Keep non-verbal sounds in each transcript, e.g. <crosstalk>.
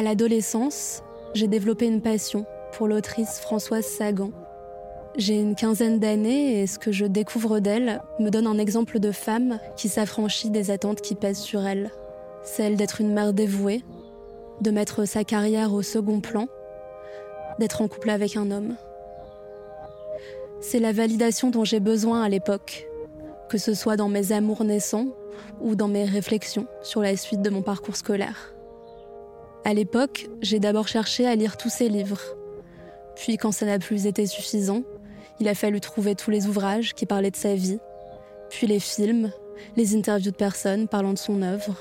À l'adolescence, j'ai développé une passion pour l'autrice Françoise Sagan. J'ai une quinzaine d'années et ce que je découvre d'elle me donne un exemple de femme qui s'affranchit des attentes qui pèsent sur elle. Celle d'être une mère dévouée, de mettre sa carrière au second plan, d'être en couple avec un homme. C'est la validation dont j'ai besoin à l'époque, que ce soit dans mes amours naissants ou dans mes réflexions sur la suite de mon parcours scolaire. À l'époque, j'ai d'abord cherché à lire tous ses livres. Puis quand ça n'a plus été suffisant, il a fallu trouver tous les ouvrages qui parlaient de sa vie, puis les films, les interviews de personnes parlant de son œuvre.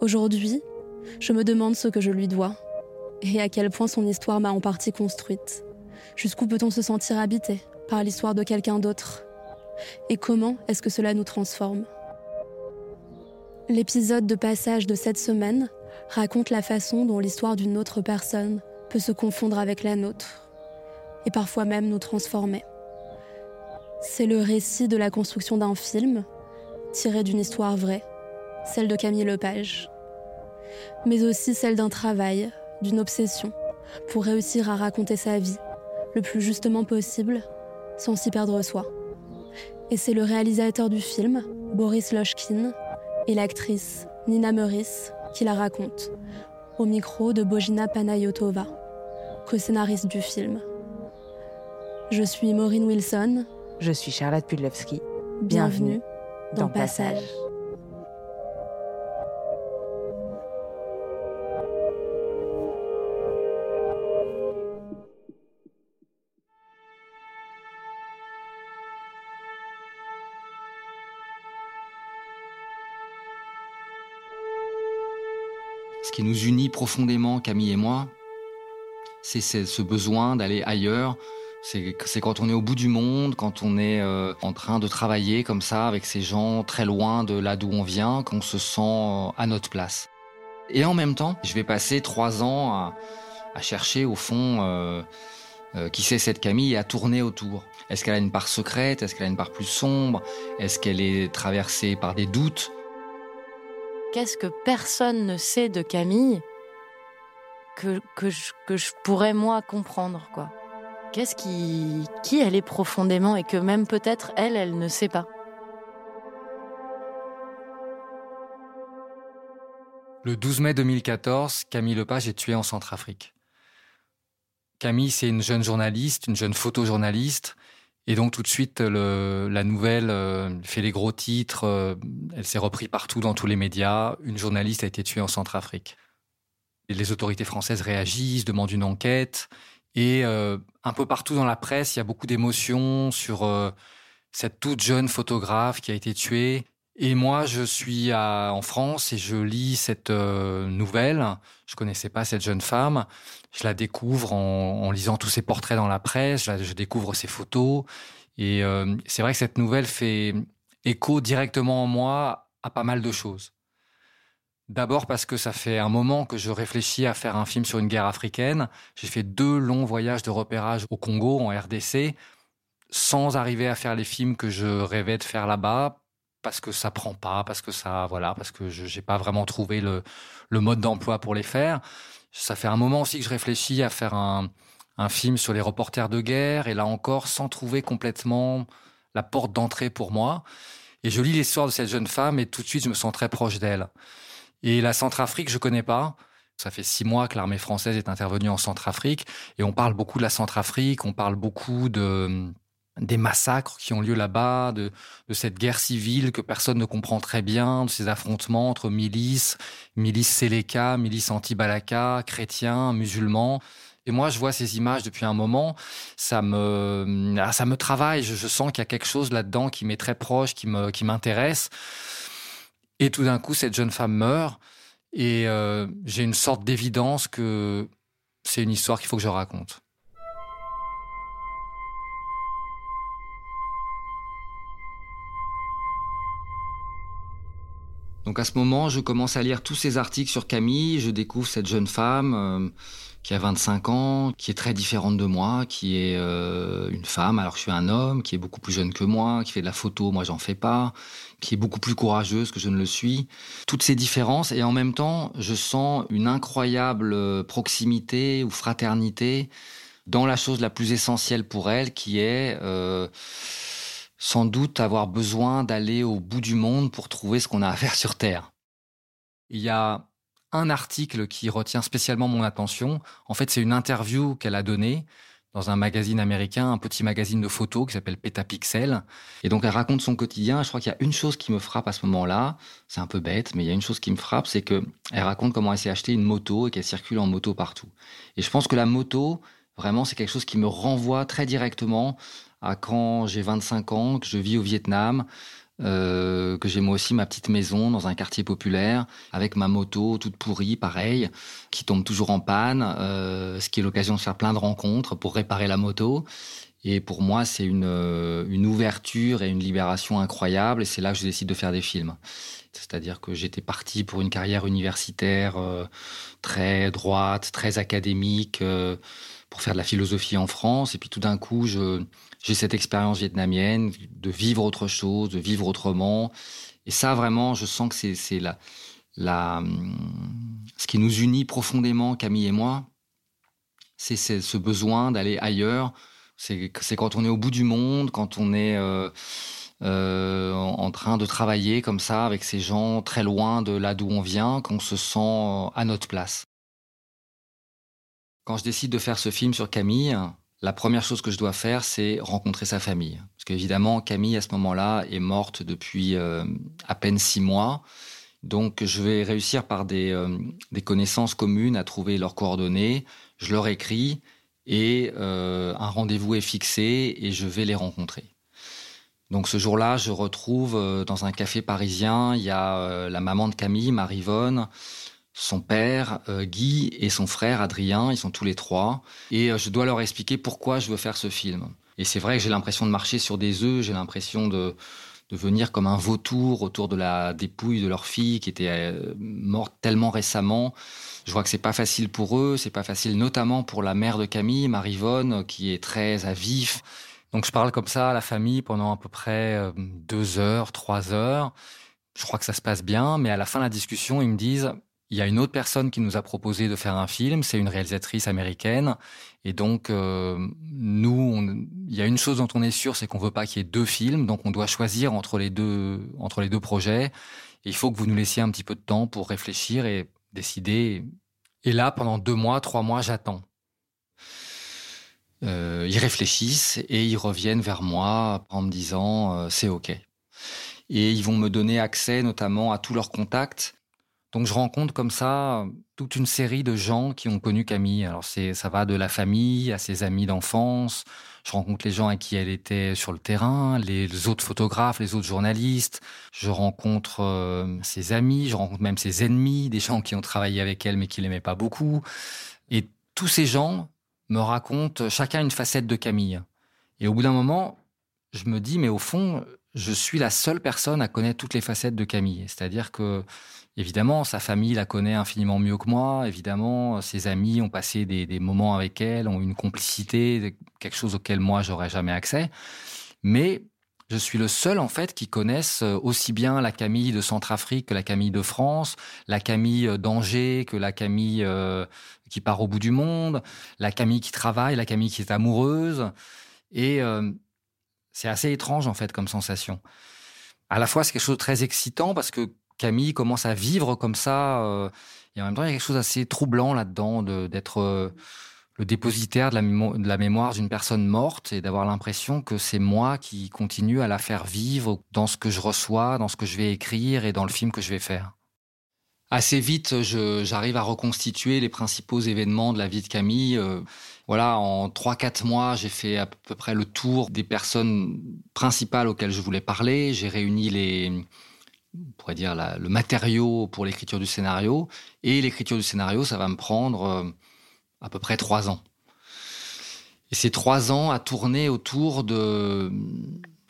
Aujourd'hui, je me demande ce que je lui dois et à quel point son histoire m'a en partie construite. Jusqu'où peut-on se sentir habité par l'histoire de quelqu'un d'autre? Et comment est-ce que cela nous transforme? L'épisode de passage de cette semaine raconte la façon dont l'histoire d'une autre personne peut se confondre avec la nôtre et parfois même nous transformer. C'est le récit de la construction d'un film, tiré d'une histoire vraie, celle de Camille Lepage, mais aussi celle d'un travail, d'une obsession, pour réussir à raconter sa vie le plus justement possible, sans s'y perdre soi. Et c'est le réalisateur du film, Boris Lochkin, et l'actrice Nina Meurice qui la raconte, au micro de Bojina Panayotova, co-scénariste du film. Je suis Maureen Wilson. Je suis Charlotte Pudlewski. Bienvenue, dans, Passage. Ce qui nous unit profondément, Camille et moi, c'est ce besoin d'aller ailleurs, c'est quand on est au bout du monde, quand on est euh, en train de travailler comme ça avec ces gens très loin de là d'où on vient, qu'on se sent euh, à notre place. Et en même temps, je vais passer trois ans à, chercher au fond euh, qui c'est cette Camille et à tourner autour. Est-ce qu'elle a une part secrète? Est-ce qu'elle a une part plus sombre? Est-ce qu'elle est traversée par des doutes? Qu'est-ce que personne ne sait de Camille que, je pourrais moi comprendre quoi? Qu'est-ce qui, qui elle est profondément et que même peut-être elle, elle ne sait pas? Le 12 mai 2014, Camille Lepage est tuée en Centrafrique. Camille, c'est une jeune journaliste, une jeune photojournaliste, et donc tout de suite, la nouvelle euh, fait les gros titres, euh, elle s'est reprise partout dans tous les médias. Une journaliste a été tuée en Centrafrique. Les autorités françaises réagissent, demandent une enquête. Et euh, un peu partout dans la presse, il y a beaucoup d'émotions sur cette toute jeune photographe qui a été tuée. Et moi, je suis en France et je lis cette euh, nouvelle. Je connaissais pas cette jeune femme. Je la découvre en, lisant tous ses portraits dans la presse. Je, découvre ses photos. Et euh, c'est vrai que cette nouvelle fait écho directement en moi à pas mal de choses. D'abord parce que ça fait un moment que je réfléchis à faire un film sur une guerre africaine. J'ai fait deux longs voyages de repérage au Congo, en RDC, sans arriver à faire les films que je rêvais de faire là-bas, parce que ça prend pas, parce que ça, voilà, parce que je n'ai pas vraiment trouvé le, le mode d'emploi pour les faire. Ça fait un moment aussi que je réfléchis à faire un, un film sur les reporters de guerre, et là encore, sans trouver complètement la porte d'entrée pour moi. Et je lis l'histoire de cette jeune femme, et tout de suite, je me sens très proche d'elle. Et la Centrafrique, je connais pas. Ça fait six mois que l'armée française est intervenue en Centrafrique et on parle beaucoup de la Centrafrique, on parle beaucoup de des massacres qui ont lieu là-bas, de, de, cette guerre civile que personne ne comprend très bien, de ces affrontements entre milices, milices Séléka, milices anti-Balaka, chrétiens, musulmans. Et moi, je vois ces images depuis un moment, ça me, ah, ça me travaille. Je, je sens qu'il y a quelque chose là-dedans qui m'est très proche, qui me, qui m'intéresse. Et tout d'un coup, cette jeune femme meurt. Et euh, j'ai une sorte d'évidence que c'est une histoire qu'il faut que je raconte. Donc à ce moment, je commence à lire tous ces articles sur Camille, je découvre cette jeune femme euh, qui a 25 ans, qui est très différente de moi, qui est euh, une femme alors que je suis un homme, qui est beaucoup plus jeune que moi, qui fait de la photo, moi j'en fais pas, qui est beaucoup plus courageuse que je ne le suis. Toutes ces différences et en même temps, je sens une incroyable proximité ou fraternité dans la chose la plus essentielle pour elle, qui est euh, sans doute avoir besoin d'aller au bout du monde pour trouver ce qu'on a à faire sur Terre. Il y a un article qui retient spécialement mon attention. En fait, c'est une interview qu'elle a donnée dans un magazine américain, un petit magazine de photos qui s'appelle Petapixel. Et donc, elle raconte son quotidien. Je crois qu'il y a une chose qui me frappe à ce moment-là. C'est un peu bête, mais il y a une chose qui me frappe, c'est que elle raconte comment elle s'est acheté une moto et qu'elle circule en moto partout. Et je pense que la moto, vraiment, c'est quelque chose qui me renvoie très directement à quand j'ai 25 ans, que je vis au Vietnam, euh, que j'ai moi aussi ma petite maison dans un quartier populaire avec ma moto toute pourrie, pareil, qui tombe toujours en panne, euh, ce qui est l'occasion de faire plein de rencontres pour réparer la moto. Et pour moi, c'est une, euh, une ouverture et une libération incroyable. Et c'est là que je décide de faire des films. C'est-à-dire que j'étais parti pour une carrière universitaire très droite, très académique, pour faire de la philosophie en France. Et puis tout d'un coup, j'ai cette expérience vietnamienne de vivre autre chose, de vivre autrement. Et ça, vraiment, je sens que c'est, la, la, ce qui nous unit profondément, Camille et moi, c'est, ce besoin d'aller ailleurs. C'est, c'est quand on est au bout du monde, quand on est euh, euh, en train de travailler comme ça avec ces gens très loin de là d'où on vient, qu'on se sent à notre place. Quand je décide de faire ce film sur Camille, la première chose que je dois faire, c'est rencontrer sa famille. Parce qu'évidemment, Camille, à ce moment-là, est morte depuis euh, à peine six mois. Donc, je vais réussir par des, euh, des, connaissances communes à trouver leurs coordonnées. Je leur écris et euh, un rendez-vous est fixé et je vais les rencontrer. Donc, ce jour-là, je retrouve dans un café parisien, il y a la maman de Camille, Marivonne, son père, euh, Guy, et son frère, Adrien. Ils sont tous les trois. Et euh, je dois leur expliquer pourquoi je veux faire ce film. Et c'est vrai que j'ai l'impression de marcher sur des œufs, j'ai l'impression de, de venir comme un vautour autour de la dépouille de leur fille qui était euh, morte tellement récemment. Je vois que c'est pas facile pour eux, c'est pas facile notamment pour la mère de Camille, Marivonne, qui est très à vif. Donc je parle comme ça à la famille pendant à peu près deux heures, trois heures. Je crois que ça se passe bien, mais à la fin de la discussion, ils me disent il y a une autre personne qui nous a proposé de faire un film, c'est une réalisatrice américaine. Et donc, euh, nous, il y a une chose dont on est sûr, c'est qu'on veut pas qu'il y ait deux films, donc on doit choisir entre les deux, entre les deux projets. Et il faut que vous nous laissiez un petit peu de temps pour réfléchir et décider. Et là, pendant deux mois, trois mois, j'attends. Euh, ils réfléchissent et ils reviennent vers moi en me disant euh, c'est ok. Et ils vont me donner accès notamment à tous leurs contacts Donc je rencontre comme ça toute une série de gens qui ont connu Camille. Alors c'est ça va de la famille à ses amis d'enfance. Je rencontre les gens avec qui elle était sur le terrain, les autres photographes, les autres journalistes. Je rencontre euh, ses amis, je rencontre même ses ennemis, des gens qui ont travaillé avec elle mais qui l'aimaient pas beaucoup. Et tous ces gens me racontent chacun une facette de Camille. Et au bout d'un moment, je me dis mais au fond, je suis la seule personne à connaître toutes les facettes de Camille. C'est-à-dire que Évidemment, sa famille la connaît infiniment mieux que moi. Évidemment, ses amis ont passé des, moments avec elle, ont une complicité, quelque chose auquel moi j'aurais jamais accès. Mais je suis le seul en fait qui connaisse euh, aussi bien la Camille de Centrafrique que la Camille de France, la Camille euh, d'Angers que la Camille euh, qui part au bout du monde, la Camille qui travaille, la Camille qui est amoureuse. Et c'est assez étrange en fait comme sensation. À la fois c'est quelque chose de très excitant parce que Camille commence à vivre comme ça. Euh, et en même temps, il y a quelque chose d'assez troublant là-dedans, d'être euh, le dépositaire de la, de la mémoire d'une personne morte et d'avoir l'impression que c'est moi qui continue à la faire vivre dans ce que je reçois, dans ce que je vais écrire et dans le film que je vais faire. Assez vite, j'arrive à reconstituer les principaux événements de la vie de Camille. Euh, voilà, en 3-4 mois, j'ai fait à peu près le tour des personnes principales auxquelles je voulais parler. J'ai réuni les, on pourrait dire le matériau pour l'écriture du scénario. Et l'écriture du scénario, ça va me prendre euh, à peu près trois ans. Et ces trois ans à tourner autour de,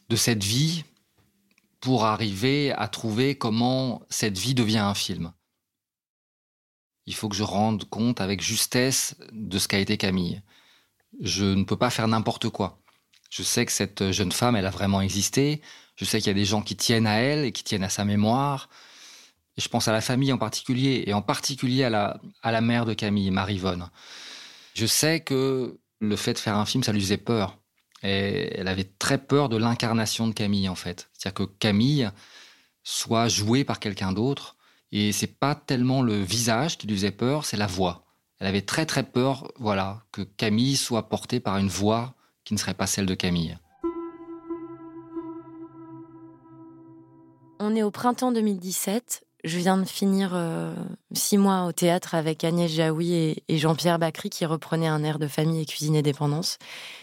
de cette vie pour arriver à trouver comment cette vie devient un film. Il faut que je rende compte avec justesse de ce qu'a été Camille. Je ne peux pas faire n'importe quoi. Je sais que cette jeune femme, elle a vraiment existé. Je sais qu'il y a des gens qui tiennent à elle et qui tiennent à sa mémoire. Je pense à la famille en particulier, et en particulier à la, à la mère de Camille, Marivonne. Je sais que le fait de faire un film, ça lui faisait peur. Et elle avait très peur de l'incarnation de Camille, en fait. C'est-à-dire que Camille soit jouée par quelqu'un d'autre. Et c'est pas tellement le visage qui lui faisait peur, c'est la voix. Elle avait très très peur, voilà, que Camille soit portée par une voix qui ne serait pas celle de Camille. On est au printemps 2017. Je viens de finir euh, six mois au théâtre avec Agnès Jaoui et, Jean-Pierre Bacry qui reprenaient un air de famille et cuisine et dépendance.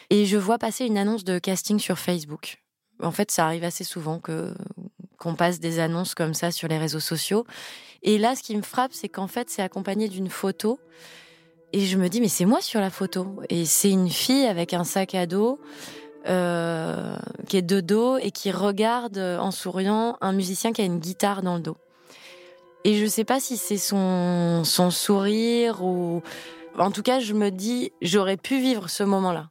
Et je vois passer une annonce de casting sur Facebook. En fait, ça arrive assez souvent que qu'on passe des annonces comme ça sur les réseaux sociaux. Et là, ce qui me frappe, c'est qu'en fait, c'est accompagné d'une photo. Et je me dis, mais c'est moi sur la photo. Et c'est une fille avec un sac à dos. Euh, qui est de dos et qui regarde euh, en souriant un musicien qui a une guitare dans le dos. Et je sais pas si c'est son, son sourire ou. En tout cas, je me dis, j'aurais pu vivre ce moment-là.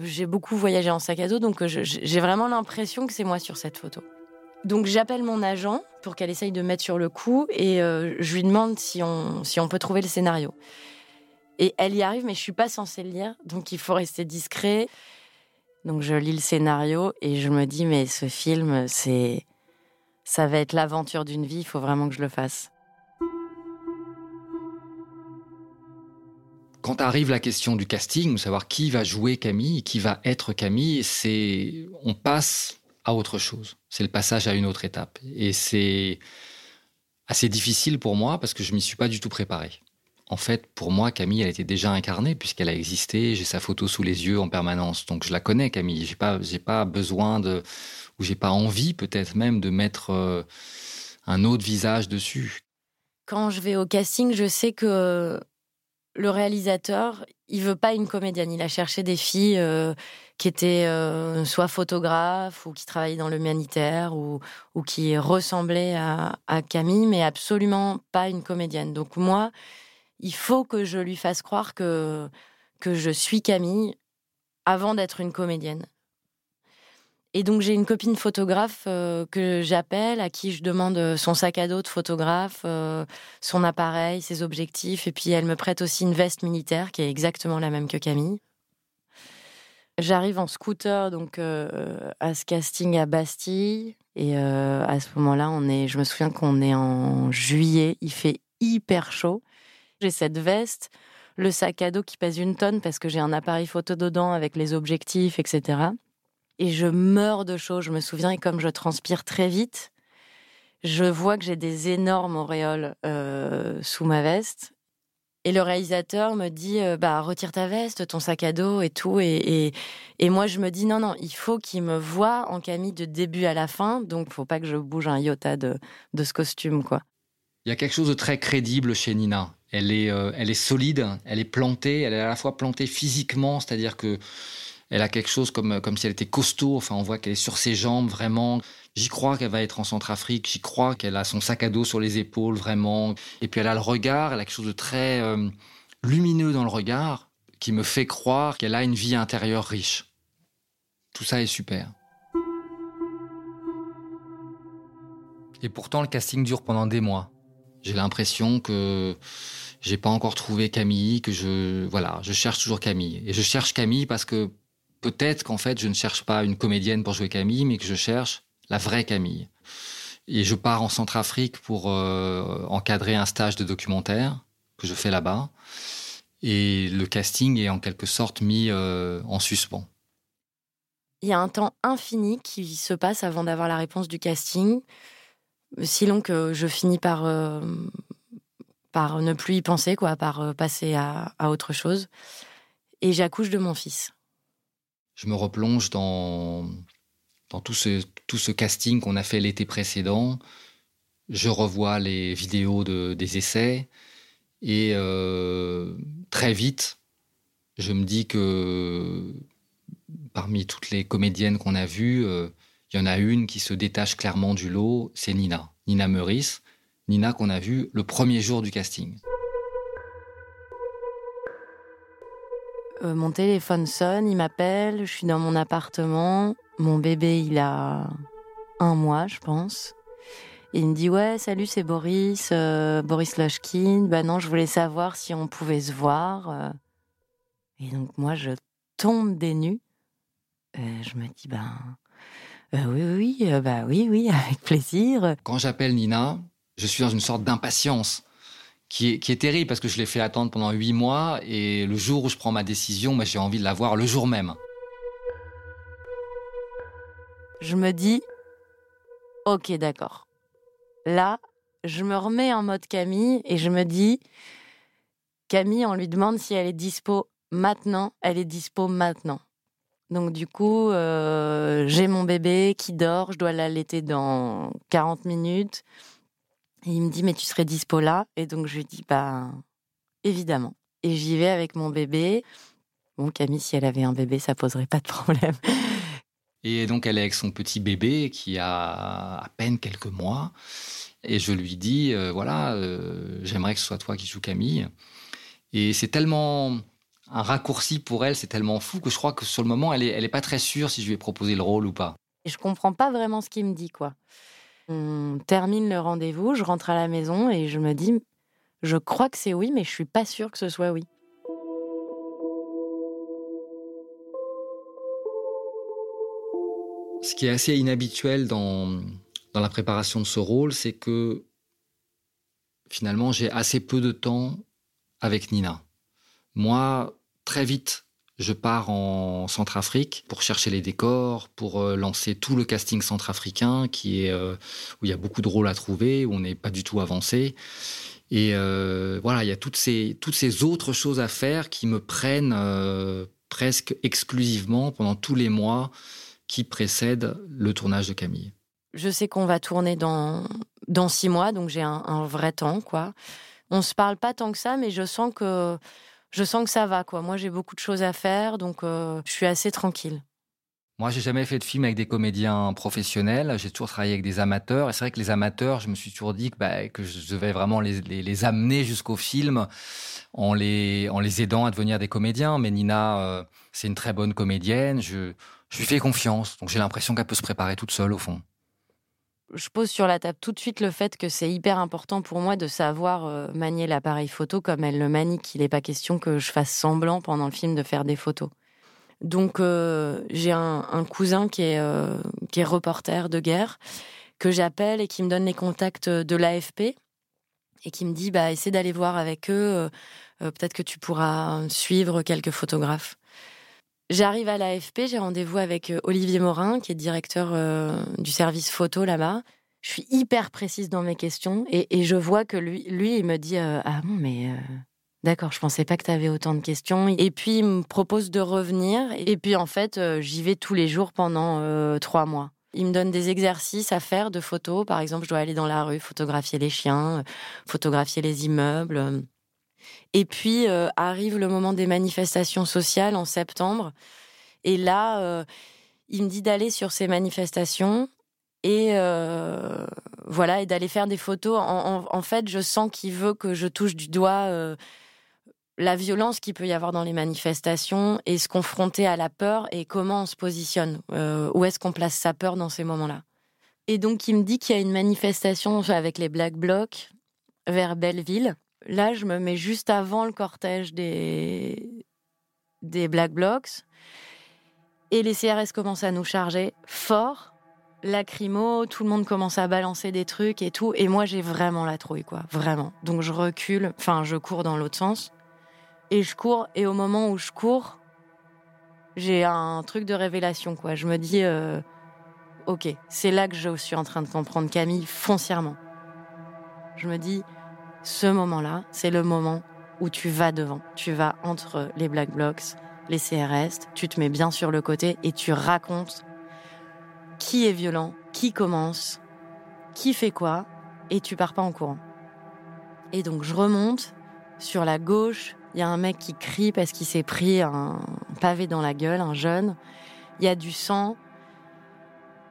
J'ai beaucoup voyagé en sac à dos, donc j'ai vraiment l'impression que c'est moi sur cette photo. Donc j'appelle mon agent pour qu'elle essaye de mettre sur le coup et euh, je lui demande si on, si on peut trouver le scénario. Et elle y arrive, mais je suis pas censée le lire, donc il faut rester discret. Donc je lis le scénario et je me dis mais ce film c'est ça va être l'aventure d'une vie, il faut vraiment que je le fasse. Quand arrive la question du casting, savoir qui va jouer Camille, qui va être Camille, c'est on passe à autre chose. C'est le passage à une autre étape et c'est assez difficile pour moi parce que je m'y suis pas du tout préparé. En fait, pour moi, Camille, elle était déjà incarnée puisqu'elle a existé. J'ai sa photo sous les yeux en permanence, donc je la connais, Camille. J'ai pas, j'ai pas besoin de, ou j'ai pas envie, peut-être même, de mettre euh, un autre visage dessus. Quand je vais au casting, je sais que le réalisateur, il veut pas une comédienne. Il a cherché des filles euh, qui étaient euh, soit photographes ou qui travaillaient dans l'humanitaire ou, ou qui ressemblaient à, à Camille, mais absolument pas une comédienne. Donc moi, il faut que je lui fasse croire que, que je suis Camille avant d'être une comédienne. Et donc j'ai une copine photographe euh, que j'appelle, à qui je demande son sac à dos de photographe, euh, son appareil, ses objectifs, et puis elle me prête aussi une veste militaire qui est exactement la même que Camille. J'arrive en scooter donc euh, à ce casting à Bastille, et à ce moment-là, on est, je me souviens qu'on est en juillet, il fait hyper chaud. J'ai cette veste, le sac à dos qui pèse une tonne parce que j'ai un appareil photo dedans avec les objectifs, etc. Et je meurs de chaud, je me souviens, et comme je transpire très vite, Je vois que j'ai des énormes auréoles euh, sous ma veste. Et le réalisateur me dit euh, bah retire ta veste, ton sac à dos et tout et, moi je me dis non non il faut qu'il me voit en Camille de début à la fin donc faut pas que je bouge un iota de, de ce costume quoi. Il y a quelque chose de très crédible chez Nina. Elle est, euh, elle est solide, elle est plantée, elle est à la fois plantée physiquement, c'est-à-dire que elle a quelque chose comme, comme si elle était costaud. Enfin, on voit qu'elle est sur ses jambes vraiment. J'y crois qu'elle va être en Centrafrique. J'y crois qu'elle a son sac à dos sur les épaules vraiment. Et puis elle a le regard. Elle a quelque chose de très euh, lumineux dans le regard qui me fait croire qu'elle a une vie intérieure riche. Tout ça est super. Et pourtant, le casting dure pendant des mois. J'ai l'impression que j'ai pas encore trouvé Camille, que je voilà, je cherche toujours Camille. Et je cherche Camille parce que peut-être qu'en fait, je ne cherche pas une comédienne pour jouer Camille, mais que je cherche la vraie Camille. Et je pars en Centrafrique pour euh, encadrer un stage de documentaire que je fais là-bas. Et le casting est en quelque sorte mis euh, en suspens. Il y a un temps infini qui se passe avant d'avoir la réponse du casting, si long que je finis par, euh, par ne plus y penser, quoi, par passer à, à autre chose. Et j'accouche de mon fils. Je me replonge dans, dans tout, ce, tout ce casting qu'on a fait l'été précédent. Je revois les vidéos de, des essais. Et euh, très vite, je me dis que parmi toutes les comédiennes qu'on a vues, euh, il y en a une qui se détache clairement du lot, c'est Nina, Nina Meurice, Nina qu'on a vue le premier jour du casting. Euh, mon téléphone sonne, il m'appelle, je suis dans mon appartement. Mon bébé, il a un mois, je pense. il me dit ouais, salut, c'est Boris, euh, Boris Lochkin. Bah non, je voulais savoir si on pouvait se voir. Euh. Et donc moi, je tombe des nues. je me dis ben oui, oui, bah oui, oui, <laughs> avec plaisir. Quand j'appelle Nina, je suis dans une sorte d'impatience qui est, terrible parce que je l'ai fait attendre pendant huit mois et le jour où je prends ma décision, moi j'ai envie de la voir le jour même. Je me dis, ok d'accord. Là, je me remets en mode Camille et je me dis, Camille, on lui demande si elle est dispo maintenant, elle est dispo maintenant. Donc du coup, euh, j'ai mon bébé qui dort, je dois l'allaiter dans 40 minutes. Et il me dit, mais tu serais dispo là? Et donc je lui dis, bah, évidemment. Et j'y vais avec mon bébé. Bon, Camille, si elle avait un bébé, ça poserait pas de problème. <laughs> Et donc elle est avec son petit bébé qui a à peine quelques mois. Et je lui dis, euh, voilà, euh, j'aimerais que ce soit toi qui joues Camille. Et c'est tellement un raccourci pour elle, c'est tellement fou que je crois que sur le moment, elle est, elle est pas très sûre si je lui ai proposé le rôle ou pas. Et je comprends pas vraiment ce qu'il me dit, quoi. On termine le rendez-vous, je rentre à la maison et je me dis, je crois que c'est oui, mais je suis pas sûre que ce soit oui. Ce qui est assez inhabituel dans, dans la préparation de ce rôle, c'est que finalement j'ai assez peu de temps avec Nina. Moi, très vite, je pars en Centrafrique pour chercher les décors, pour euh, lancer tout le casting centrafricain qui est euh, où il y a beaucoup de rôles à trouver, où on n'est pas du tout avancé. Et euh, voilà, il y a toutes ces toutes ces autres choses à faire qui me prennent presque exclusivement pendant tous les mois qui précèdent le tournage de Camille. Je sais qu'on va tourner dans dans six mois, donc j'ai un, un vrai temps, quoi. On se parle pas tant que ça, mais je sens que je sens que ça va, quoi. Moi, j'ai beaucoup de choses à faire, donc euh, je suis assez tranquille. Moi, j'ai jamais fait de film avec des comédiens professionnels. J'ai toujours travaillé avec des amateurs. Et c'est vrai que les amateurs, je me suis toujours dit que, bah, je devais vraiment les, amener jusqu'au film en les, en les aidant à devenir des comédiens. Mais Nina, euh, c'est une très bonne comédienne. Je, je lui fais confiance. Donc j'ai l'impression qu'elle peut se préparer toute seule, au fond je pose sur la table tout de suite le fait que c'est hyper important pour moi de savoir euh, manier l'appareil photo comme elle le manie, qu'il n'est pas question que je fasse semblant pendant le film de faire des photos. Donc euh, j'ai un, cousin qui est, euh, qui est reporter de guerre, que j'appelle et qui me donne les contacts de l'AFP et qui me dit bah essaie d'aller voir avec eux, peut-être que tu pourras suivre quelques photographes. J'arrive à l'AFP, j'ai rendez-vous avec euh, Olivier Morin, qui est directeur euh, du service photo là-bas. Je suis hyper précise dans mes questions et, je vois que lui, lui, il me dit Ah bon, mais D'accord, je pensais pas que tu avais autant de questions. Et puis, il me propose de revenir. Et puis, en fait, euh, j'y vais tous les jours pendant euh, trois mois. Il me donne des exercices à faire de photos. Par exemple, je dois aller dans la rue, photographier les chiens, euh, photographier les immeubles. Et puis, arrive le moment des manifestations sociales en septembre. Et là, il me dit d'aller sur ces manifestations et voilà et d'aller faire des photos. En, fait, je sens qu'il veut que je touche du doigt la violence qu'il peut y avoir dans les manifestations et se confronter à la peur et comment on se positionne, euh, où est-ce qu'on place sa peur dans ces moments-là? Et donc il me dit qu'il y a une manifestation avec les Black Blocs vers Belleville. Là, je me mets juste avant le cortège des, des Black Blocs et les CRS commencent à nous charger fort. Lacrymo, tout le monde commence à balancer des trucs et tout. Et moi, j'ai vraiment la trouille, quoi. Vraiment. Donc, je recule, enfin, je cours dans l'autre sens. Et je cours, et au moment où je cours, j'ai un truc de révélation, quoi. Je me dis, euh, ok, c'est là que je suis en train de comprendre Camille foncièrement. Je me dis, ce moment-là, c'est le moment où tu vas devant. Tu vas entre les Black Blocs, les CRS, tu te mets bien sur le côté et tu racontes qui est violent, qui commence, qui fait quoi, et tu pars pas en courant. Et donc je remonte sur la gauche, il y a un mec qui crie parce qu'il s'est pris un pavé dans la gueule, un jeune. Il y a du sang.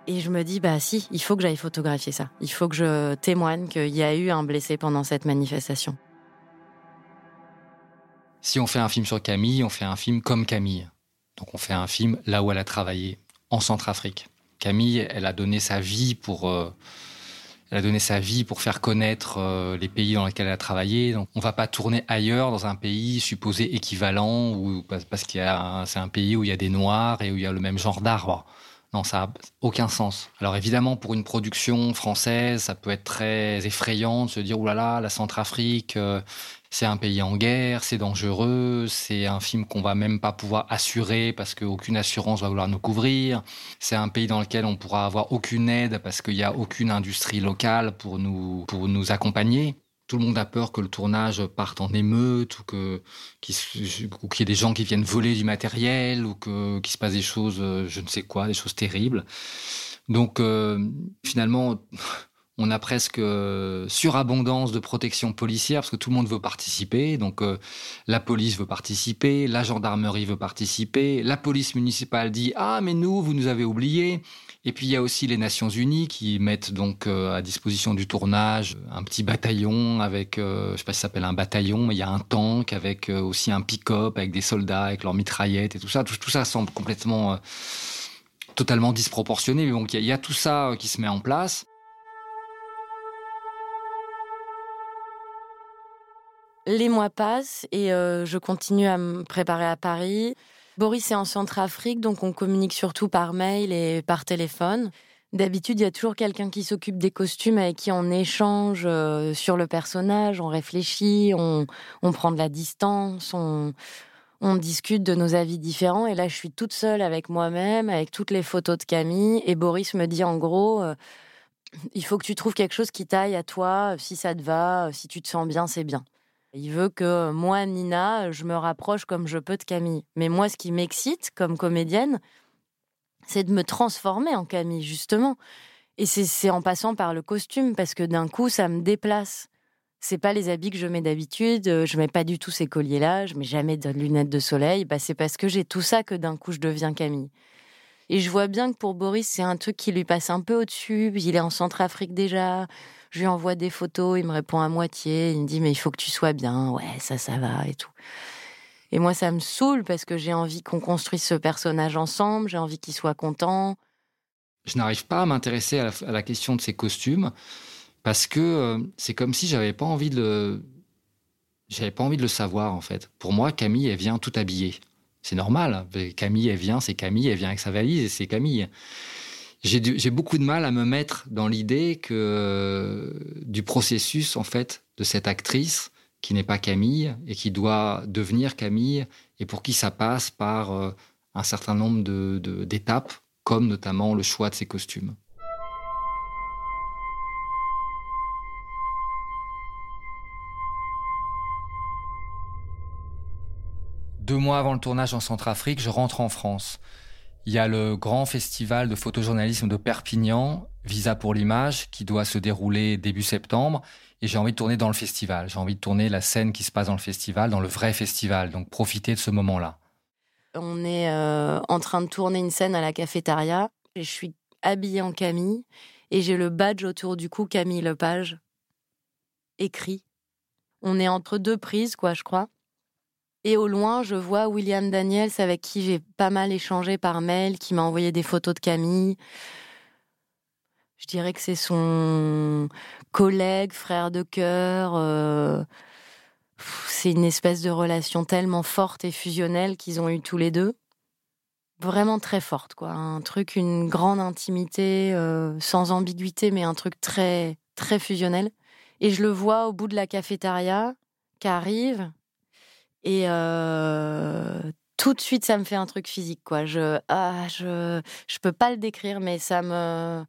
Et je me dis, bah si, il faut que j'aille photographier ça. Il faut que je témoigne qu'il y a eu un blessé pendant cette manifestation. Si on fait un film sur Camille, on fait un film comme Camille. Donc on fait un film là où elle a travaillé, en Centrafrique. Camille, elle a donné sa vie pour... Euh, elle a donné sa vie pour faire connaître euh, les pays dans lesquels elle a travaillé. Donc, on va pas tourner ailleurs dans un pays supposé équivalent ou parce qu'il y a c'est un pays où il y a des noirs et où il y a le même genre d'arbres. Non, ça a aucun sens. Alors évidemment, pour une production française, ça peut être très effrayant de se dire, oulala, là là, la Centrafrique, euh, c'est un pays en guerre, c'est dangereux, c'est un film qu'on va même pas pouvoir assurer parce qu'aucune assurance va vouloir nous couvrir. C'est un pays dans lequel on pourra avoir aucune aide parce qu'il n'y a aucune industrie locale pour nous, pour nous accompagner. Tout le monde a peur que le tournage parte en émeute ou que qu'il y ait des gens qui viennent voler du matériel ou que qu'il se passe des choses, je ne sais quoi, des choses terribles. Donc euh, finalement, on a presque euh, surabondance de protection policière parce que tout le monde veut participer. Donc euh, la police veut participer, la gendarmerie veut participer, la police municipale dit ah mais nous vous nous avez oubliés. Et puis il y a aussi les Nations Unies qui mettent donc euh, à disposition du tournage un petit bataillon avec je sais pas si ça s'appelle un bataillon mais il y a un tank avec aussi un pick-up avec des soldats avec leurs mitraillettes et tout ça. Tout, ça semble complètement totalement disproportionné. Mais donc il y a tout ça qui se met en place. Les mois passent et euh, je continue à me préparer à Paris. Boris est en Centrafrique, donc on communique surtout par mail et par téléphone. D'habitude, il y a toujours quelqu'un qui s'occupe des costumes avec qui on échange euh, sur le personnage, on réfléchit, on, prend de la distance, on, discute de nos avis différents. Et là, je suis toute seule avec moi-même, avec toutes les photos de Camille. Et Boris me dit en gros, euh, il faut que tu trouves quelque chose qui taille à toi, si ça te va, si tu te sens bien, c'est bien. Il veut que moi, Nina, je me rapproche comme je peux de Camille. Mais moi, ce qui m'excite comme comédienne, c'est de me transformer en Camille, justement. Et c'est en passant par le costume, parce que d'un coup, ça me déplace. C'est pas les habits que je mets d'habitude, je mets pas du tout ces colliers-là, je mets jamais de lunettes de soleil. Bah, c'est parce que j'ai tout ça que d'un coup, je deviens Camille. Et je vois bien que pour Boris, c'est un truc qui lui passe un peu au-dessus. Il est en Centrafrique déjà. Je lui envoie des photos, il me répond à moitié. Il me dit, mais il faut que tu sois bien. Ouais, ça, ça va et tout. Et moi, ça me saoule parce que j'ai envie qu'on construise ce personnage ensemble. J'ai envie qu'il soit content. Je n'arrive pas à m'intéresser à, la question de ses costumes parce que euh, c'est comme si j'avais pas envie de le, j'avais pas envie de le savoir en fait. Pour moi, Camille, elle vient tout habillée. C'est normal. Camille, elle vient, c'est Camille, elle vient avec sa valise et c'est Camille. J'ai beaucoup de mal à me mettre dans l'idée que du processus en fait de cette actrice qui n'est pas Camille et qui doit devenir Camille et pour qui ça passe par euh, un certain nombre d'étapes, de, comme notamment le choix de ses costumes. Deux mois avant le tournage en Centrafrique, je rentre en France. Il y a le grand festival de photojournalisme de Perpignan, Visa pour l'image, qui doit se dérouler début septembre. Et j'ai envie de tourner dans le festival. J'ai envie de tourner la scène qui se passe dans le festival, dans le vrai festival. Donc profiter de ce moment-là. On est euh, en train de tourner une scène à la cafétéria. Et je suis habillée en Camille. Et j'ai le badge autour du cou Camille Lepage. Écrit. On est entre deux prises, quoi, je crois. Et au loin, je vois William Daniels avec qui j'ai pas mal échangé par mail, qui m'a envoyé des photos de Camille. Je dirais que c'est son collègue, frère de cœur. Euh, c'est une espèce de relation tellement forte et fusionnelle qu'ils ont eu tous les deux. Vraiment très forte, quoi. Un truc, une grande intimité, euh, sans ambiguïté, mais un truc très, très fusionnel. Et je le vois au bout de la cafétéria, qui arrive, et tout de suite, ça me fait un truc physique, quoi. Je, ah, je, je peux pas le décrire, mais ça me,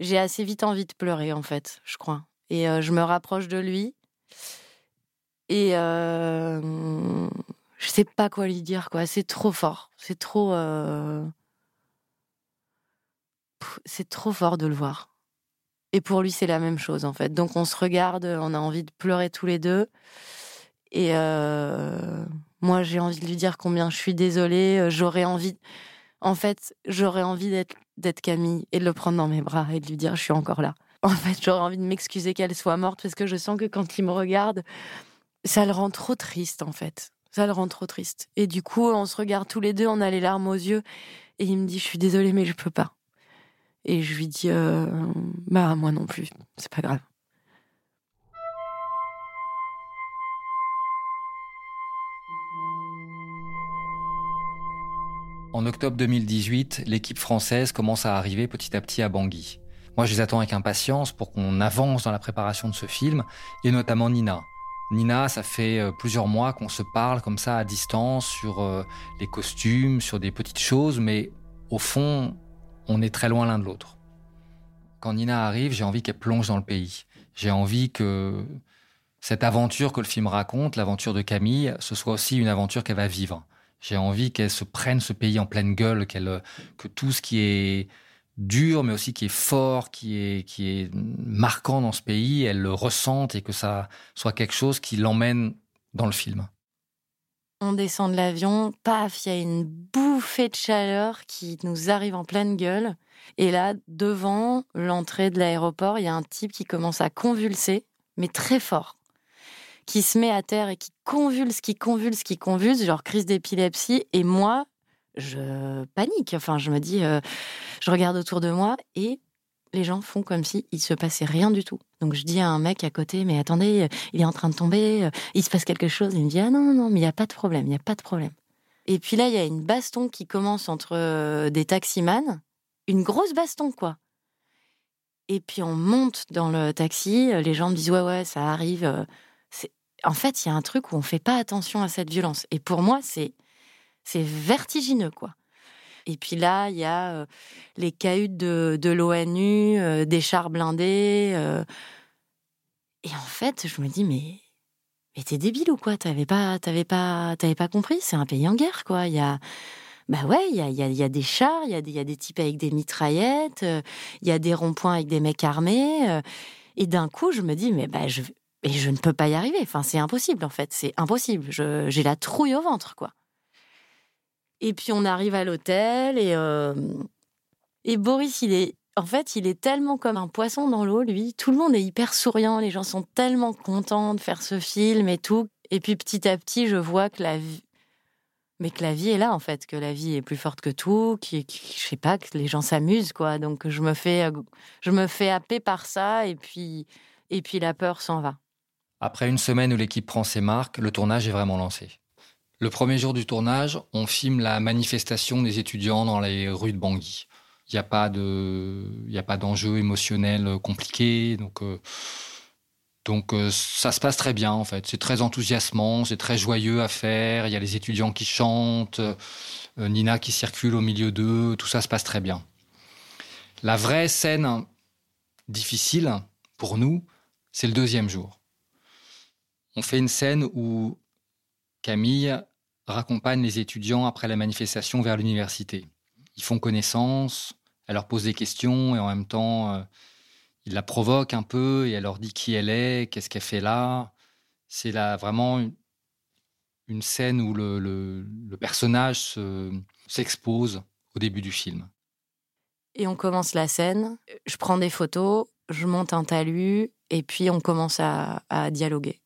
j'ai assez vite envie de pleurer, en fait, je crois. Et je me rapproche de lui. Et euh, je sais pas quoi lui dire, quoi. C'est trop fort. C'est trop. C'est trop fort de le voir. Et pour lui, c'est la même chose, en fait. Donc on se regarde, on a envie de pleurer tous les deux. Et euh, moi, j'ai envie de lui dire combien je suis désolée. Euh, j'aurais envie, en fait, j'aurais envie d'être Camille et de le prendre dans mes bras et de lui dire je suis encore là. En fait, j'aurais envie de m'excuser qu'elle soit morte parce que je sens que quand il me regarde, ça le rend trop triste en fait. Ça le rend trop triste. Et du coup, on se regarde tous les deux, on a les larmes aux yeux et il me dit je suis désolée mais je peux pas. Et je lui dis euh, bah moi non plus, c'est pas grave. En octobre 2018, l'équipe française commence à arriver petit à petit à Bangui. Moi, je les attends avec impatience pour qu'on avance dans la préparation de ce film, et notamment Nina. Nina, ça fait euh, plusieurs mois qu'on se parle comme ça à distance sur euh, les costumes, sur des petites choses, mais au fond, on est très loin l'un de l'autre. Quand Nina arrive, j'ai envie qu'elle plonge dans le pays. J'ai envie que cette aventure que le film raconte, l'aventure de Camille, ce soit aussi une aventure qu'elle va vivre. J'ai envie qu'elle se prenne ce pays en pleine gueule, qu'elle, que tout ce qui est dur, mais aussi qui est fort, qui est, qui est marquant dans ce pays, elle le ressente et que ça soit quelque chose qui l'emmène dans le film. On descend de l'avion, paf, il y a une bouffée de chaleur qui nous arrive en pleine gueule. Et là, devant l'entrée de l'aéroport, il y a un type qui commence à convulser, mais très fort qui se met à terre et qui convulse, qui convulse, qui convulse, genre crise d'épilepsie. Et moi, je panique. Enfin, je me dis, euh, je regarde autour de moi et les gens font comme si il se passait rien du tout. Donc je dis à un mec à côté, mais attendez, il est en train de tomber, il se passe quelque chose. Il me dit, ah non, non, non, mais il n'y a pas de problème, il n'y a pas de problème. Et puis là, il y a une baston qui commence entre euh, des taximans, une grosse baston, quoi. Et puis on monte dans le taxi, les gens me disent, ouais, ouais, ça arrive, euh, en fait, il y a un truc où on fait pas attention à cette violence. Et pour moi, c'est c'est vertigineux, quoi. Et puis là, il y a euh, les cahutes de, l'ONU, euh, des chars blindés. Euh. Et en fait, je me dis, mais, mais t'es débile ou quoi? T'avais pas, t'avais pas, t'avais pas compris? C'est un pays en guerre, quoi. Il y a, bah ouais, il y a, y, y a, des chars, il y y a des types avec des mitraillettes, il y a des ronds-points avec des mecs armés. et d'un coup, je me dis, mais bah, je, et je ne peux pas y arriver. Enfin, c'est impossible, en fait. C'est impossible. J'ai la trouille au ventre, quoi. Et puis, on arrive à l'hôtel et, euh, et Boris, il est, en fait, il est tellement comme un poisson dans l'eau, lui. Tout le monde est hyper souriant. Les gens sont tellement contents de faire ce film et tout. Et puis, petit à petit, je vois que la vie, mais que la vie est là, en fait, que la vie est plus forte que tout, qui, qui je sais pas, que les gens s'amusent, quoi. Donc, je me fais, je me fais happer par ça et puis, et puis la peur s'en va. Après une semaine où l'équipe prend ses marques, le tournage est vraiment lancé. Le premier jour du tournage, on filme la manifestation des étudiants dans les rues de Bangui. Il n'y a pas de, il a pas d'enjeu émotionnel compliqué, donc euh, donc euh, ça se passe très bien en fait. C'est très enthousiasmant, c'est très joyeux à faire. Il y a les étudiants qui chantent, euh, Nina qui circule au milieu d'eux, tout ça se passe très bien. La vraie scène difficile pour nous, c'est le deuxième jour on fait une scène où Camille raccompagne les étudiants après la manifestation vers l'université. Ils font connaissance, elle leur pose des questions et en même temps, euh, il la provoque un peu et elle leur dit qui elle est, qu'est-ce qu'elle fait là. C'est là vraiment une, scène où le, personnage s'expose au début du film. Et on commence la scène, je prends des photos, je monte un talus et puis on commence à, dialoguer.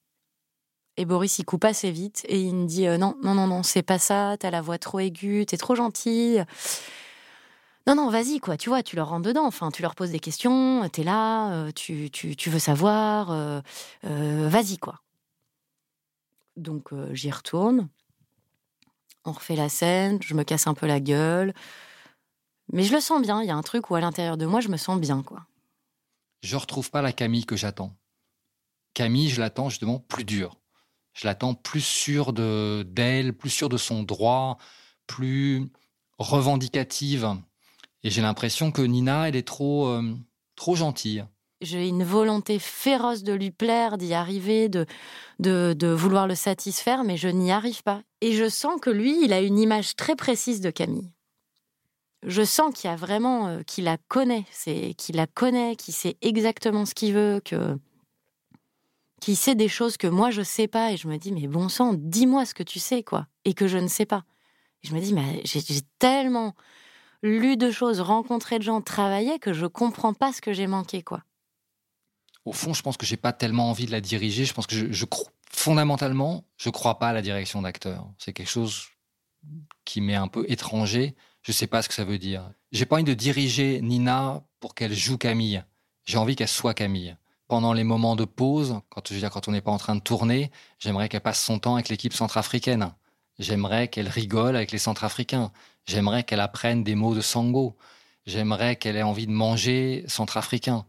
Et Boris, il coupe assez vite et il me dit euh, Non, non, non, non, c'est pas ça, t'as la voix trop aiguë, t'es trop gentille. Non, non, vas-y, quoi, tu vois, tu leur rentres dedans. Enfin, tu leur poses des questions, t'es là, euh, tu, tu, veux savoir, euh, vas-y, quoi. Donc, j'y retourne. On refait la scène, je me casse un peu la gueule. Mais je le sens bien, il y a un truc où à l'intérieur de moi, je me sens bien, quoi. Je retrouve pas la Camille que j'attends. Camille, je l'attends justement plus dure. Je l'attends plus sûre de d'elle, plus sûre de son droit, plus revendicative. Et j'ai l'impression que Nina, elle est trop, euh, trop gentille. J'ai une volonté féroce de lui plaire, d'y arriver, de, de, vouloir le satisfaire, mais je n'y arrive pas. Et je sens que lui, il a une image très précise de Camille je sens qu'il a vraiment, euh, qu'il la connaît, qu'il la connaît, qu'il sait exactement ce qu'il veut, que qu'il sait des choses que moi je sais pas, et je me dis mais bon sang, dis-moi ce que tu sais quoi, et que je ne sais pas. je me dis mais j'ai tellement lu de choses, rencontré de gens, travaillé que je comprends pas ce que j'ai manqué quoi. Au fond, je pense que j'ai pas tellement envie de la diriger. Je pense que je, je fondamentalement, je crois pas à la direction d'acteur. C'est quelque chose qui m'est un peu étranger. Je sais pas ce que ça veut dire. J'ai pas envie de diriger Nina pour qu'elle joue Camille. J'ai envie qu'elle soit Camille. Pendant les moments de pause, quand je quand on n'est pas en train de tourner, j'aimerais qu'elle passe son temps avec l'équipe centrafricaine. J'aimerais qu'elle rigole avec les centrafricains. J'aimerais qu'elle apprenne des mots de sango. J'aimerais qu'elle ait envie de manger centrafricain.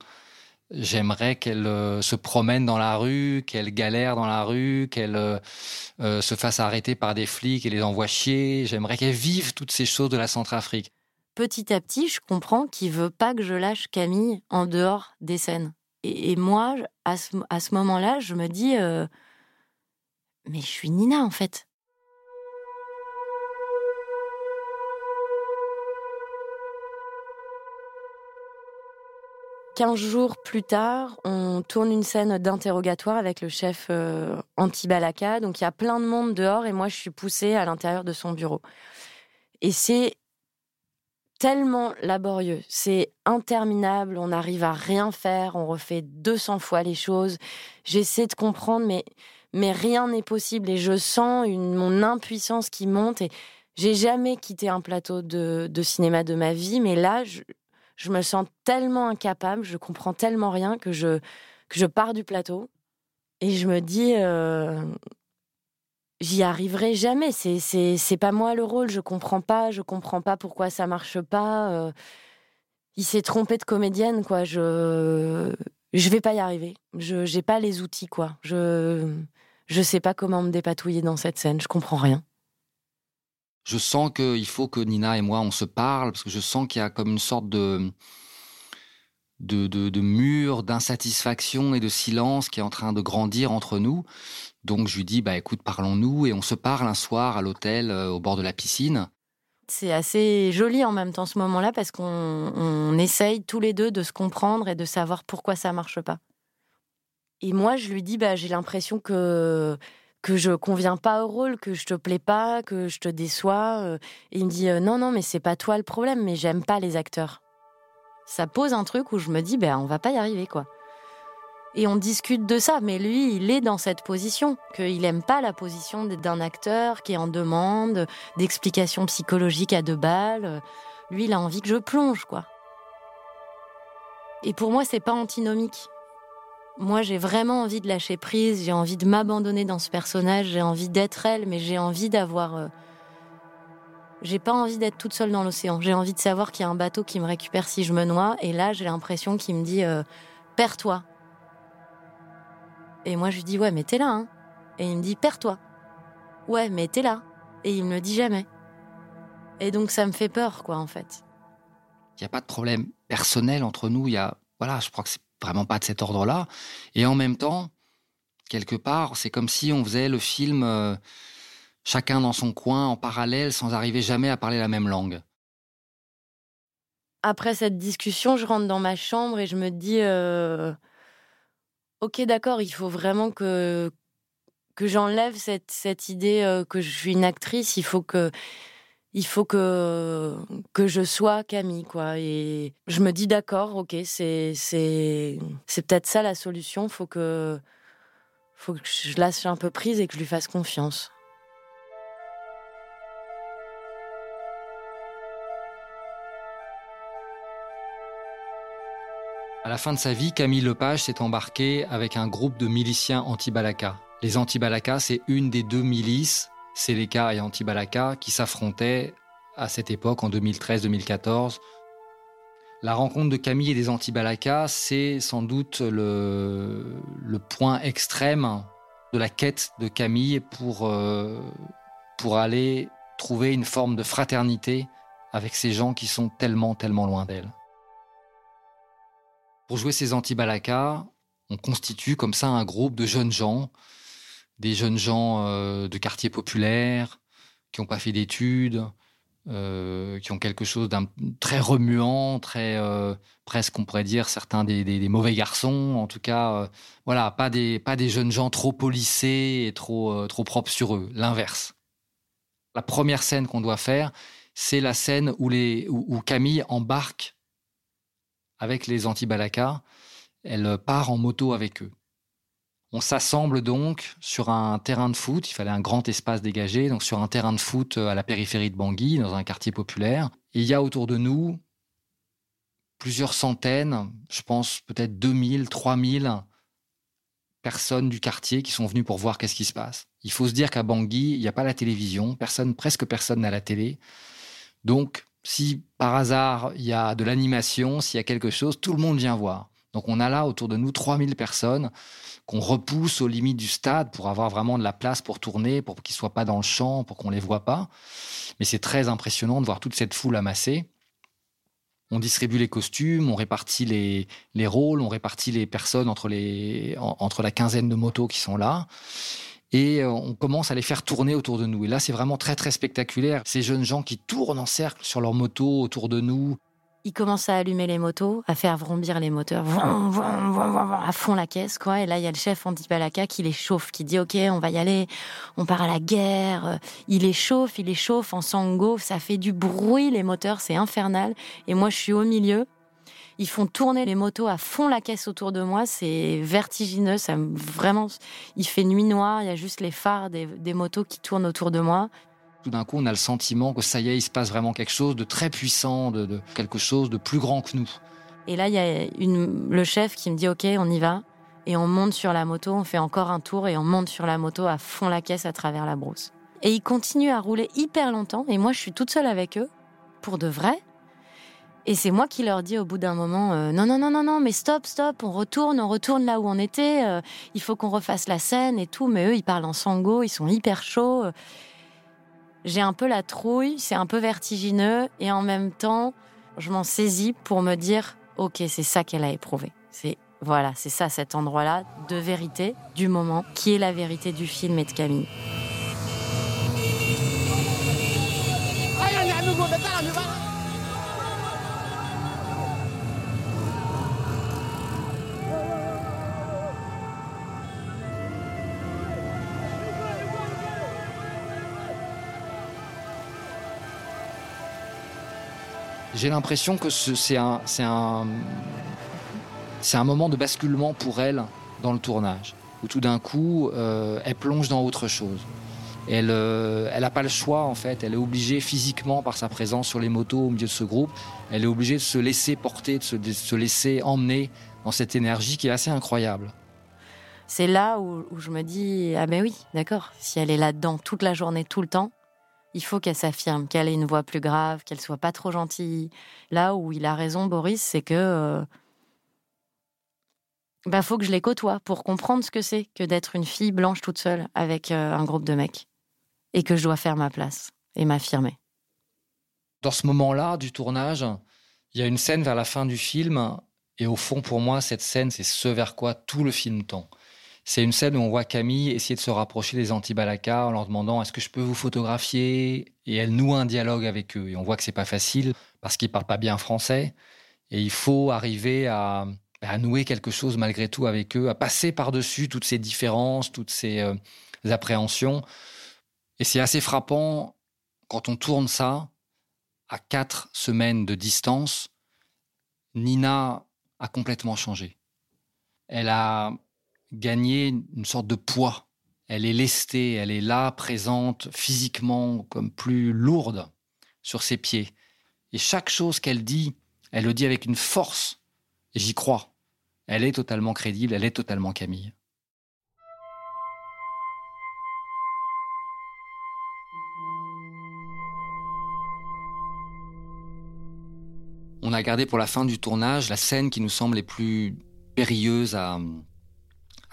J'aimerais qu'elle euh, se promène dans la rue, qu'elle galère dans la rue, qu'elle euh, euh, se fasse arrêter par des flics et les envoie chier. J'aimerais qu'elle vive toutes ces choses de la Centrafrique. Petit à petit, je comprends qu'il veut pas que je lâche Camille en dehors des scènes. Et, moi, à ce, moment-là, je me dis, mais je suis Nina en fait. 15 jours plus tard, on tourne une scène d'interrogatoire avec le chef euh, anti-Balaka. Donc il y a plein de monde dehors et moi je suis poussée à l'intérieur de son bureau. Et c'est tellement laborieux, c'est interminable, on n'arrive à rien faire, on refait 200 fois les choses. J'essaie de comprendre, mais, mais rien n'est possible et je sens une, mon impuissance qui monte. Et j'ai jamais quitté un plateau de, de cinéma de ma vie, mais là, je, je me sens tellement incapable, je comprends tellement rien que je, que je pars du plateau et je me dis, euh, j'y arriverai jamais. C'est, c'est, c'est pas moi le rôle, je comprends pas, je comprends pas pourquoi ça marche pas. Euh. il s'est trompé de comédienne, quoi. Je, je vais pas y arriver. Je, j'ai pas les outils, quoi. Je, je sais pas comment me dépatouiller dans cette scène, je comprends rien. Je sens qu'il faut que Nina et moi, on se parle, parce que je sens qu'il y a comme une sorte de, de, de, mur d'insatisfaction et de silence qui est en train de grandir entre nous. Donc je lui dis, bah écoute, parlons-nous, et on se parle un soir à l'hôtel euh, au bord de la piscine. C'est assez joli en même temps ce moment-là parce qu'on essaye tous les deux de se comprendre et de savoir pourquoi ça marche pas. Et moi, je lui dis, bah, j'ai l'impression que que je conviens pas au rôle, que je te plais pas, que je te déçois. Euh. Et il me dit euh, non, non, mais c'est pas toi le problème, mais j'aime pas les acteurs. Ça pose un truc où je me dis ben on va pas y arriver quoi. Et on discute de ça, mais lui, il est dans cette position, qu'il aime pas la position d'un acteur qui est en demande d'explications psychologiques à deux balles. Lui, il a envie que je plonge, quoi. Et pour moi, c'est pas antinomique. Moi, j'ai vraiment envie de lâcher prise, j'ai envie de m'abandonner dans ce personnage, j'ai envie d'être elle, mais j'ai envie d'avoir. Euh, j'ai pas envie d'être toute seule dans l'océan. J'ai envie de savoir qu'il y a un bateau qui me récupère si je me noie, et là, j'ai l'impression qu'il me dit euh, Perds-toi. Et moi, je lui dis Ouais, mais t'es là, hein. Et il me dit Perds-toi. Ouais, mais t'es là. Et il me le dit jamais. Et donc, ça me fait peur, quoi, en fait. Il n'y a pas de problème personnel entre nous. Il y a. Voilà, je crois que c'est vraiment pas de cet ordre-là. Et en même temps, quelque part, c'est comme si on faisait le film, euh, chacun dans son coin, en parallèle, sans arriver jamais à parler la même langue. Après cette discussion, je rentre dans ma chambre et je me dis, euh, ok, d'accord, il faut vraiment que que j'enlève cette, cette idée euh, que je suis une actrice. Il faut que il faut que que je sois Camille quoi et je me dis d'accord ok c'est c'est c'est peut-être ça la solution faut que faut que je lâche un peu prise et que je lui fasse confiance la fin de sa vie, Camille Lepage s'est embarqué avec un groupe de miliciens anti-Balaka. Les anti-Balaka, c'est une des deux milices, Seleka et anti-Balaka, qui s'affrontaient à cette époque, en 2013-2014. La rencontre de Camille et des anti-Balaka, c'est sans doute le, point extrême de la quête de Camille pour, euh, pour aller trouver une forme de fraternité avec ces gens qui sont tellement, tellement loin d'elle. Pour jouer ces anti-Balaka, on constitue comme ça un groupe de jeunes gens, des jeunes gens euh, de quartiers populaires, qui n'ont pas fait d'études, euh, qui ont quelque chose d'un très remuant, très euh, presque on pourrait dire certains des, des, mauvais garçons, en tout cas, voilà, pas des pas des jeunes gens trop polissés et trop trop propres sur eux, l'inverse. La première scène qu'on doit faire, c'est la scène où les où Camille embarque avec les anti-Balaka. Elle part en moto avec eux. On s'assemble donc sur un terrain de foot. Il fallait un grand espace dégagé, donc sur un terrain de foot à la périphérie de Bangui, dans un quartier populaire. Et il y a autour de nous plusieurs centaines, je pense peut-être 2000, 3000 personnes du quartier qui sont venues pour voir qu'est-ce qui se passe. Il faut se dire qu'à Bangui, il n'y a pas la télévision, personne, presque personne n'a la télé. Donc, si par hasard il y a de l'animation, s'il y a quelque chose, tout le monde vient voir. Donc on a là autour de nous 3000 personnes qu'on repousse aux limites du stade pour avoir vraiment de la place pour tourner, pour qu'ils soient pas dans le champ, pour qu'on les voit pas. Mais c'est très impressionnant de voir toute cette foule amassée. On distribue les costumes, on répartit les, les rôles, on répartit les personnes entre, les, entre la quinzaine de motos qui sont là et on commence à les faire tourner autour de nous. Et là, c'est vraiment très, très spectaculaire. Ces jeunes gens qui tournent en cercle sur leur moto autour de nous. Ils commencent à allumer les motos, à faire vrombir les moteurs, vroom, vroom, vroom, à fond la caisse, quoi. Et là, il y a le chef anti-Balaka qui les chauffe, qui dit, OK, on va y aller, on part à la guerre. Il les chauffe, il les chauffe en sango, ça fait du bruit, les moteurs, c'est infernal. Et moi, je suis au milieu, ils font tourner les motos à fond la caisse autour de moi. C'est vertigineux. Ça vraiment, il fait nuit noire. Il y a juste les phares des, des motos qui tournent autour de moi. Tout d'un coup, on a le sentiment que ça y est, il se passe vraiment quelque chose de très puissant, de, de quelque chose de plus grand que nous. Et là, il y a une, le chef qui me dit OK, on y va. Et on monte sur la moto, on fait encore un tour et on monte sur la moto à fond la caisse à travers la brousse. Et ils continuent à rouler hyper longtemps. Et moi, je suis toute seule avec eux, pour de vrai. Et c'est moi qui leur dis au bout d'un moment euh, non non non non non mais stop stop on retourne on retourne là où on était euh, il faut qu'on refasse la scène et tout. Mais eux ils parlent en sango ils sont hyper chauds. J'ai un peu la trouille c'est un peu vertigineux et en même temps je m'en saisis pour me dire ok c'est ça qu'elle a éprouvé. C'est voilà c'est ça cet endroit là de vérité du moment qui est la vérité du film et de Camille J'ai l'impression que c'est un, un, un moment de basculement pour elle dans le tournage, où tout d'un coup, euh, elle plonge dans autre chose. Elle, euh, n'a pas le choix en fait. Elle est obligée physiquement par sa présence sur les motos au milieu de ce groupe. Elle est obligée de se laisser porter, de se, de se laisser emmener dans cette énergie qui est assez incroyable. C'est là où, où, je me dis ah ben oui, d'accord. Si elle est là-dedans toute la journée, tout le temps, il faut qu'elle s'affirme, qu'elle ait une voix plus grave, qu'elle soit pas trop gentille. Là où il a raison, Boris, c'est que euh, bah faut que je les côtoie pour comprendre ce que c'est que d'être une fille blanche toute seule avec euh, un groupe de mecs et que je dois faire ma place et m'affirmer. Dans ce moment-là du tournage, il y a une scène vers la fin du film et au fond pour moi cette scène c'est ce vers quoi tout le film tend. C'est une scène où on voit Camille essayer de se rapprocher des anti-Balaka en leur demandant est-ce que je peux vous photographier? Et elle noue un dialogue avec eux. Et on voit que c'est pas facile parce qu'ils parlent pas bien français. Et il faut arriver à, à nouer quelque chose malgré tout avec eux, à passer par-dessus toutes ces différences, toutes ces euh, appréhensions. Et c'est assez frappant quand on tourne ça à quatre semaines de distance. Nina a complètement changé. Elle a gagné une sorte de poids. Elle est lestée, elle est là, présente, physiquement, comme plus lourde sur ses pieds. Et chaque chose qu'elle dit, elle le dit avec une force. Et j'y crois. Elle est totalement crédible, elle est totalement Camille. On a gardé pour la fin du tournage la scène qui nous semble les plus périlleuses à,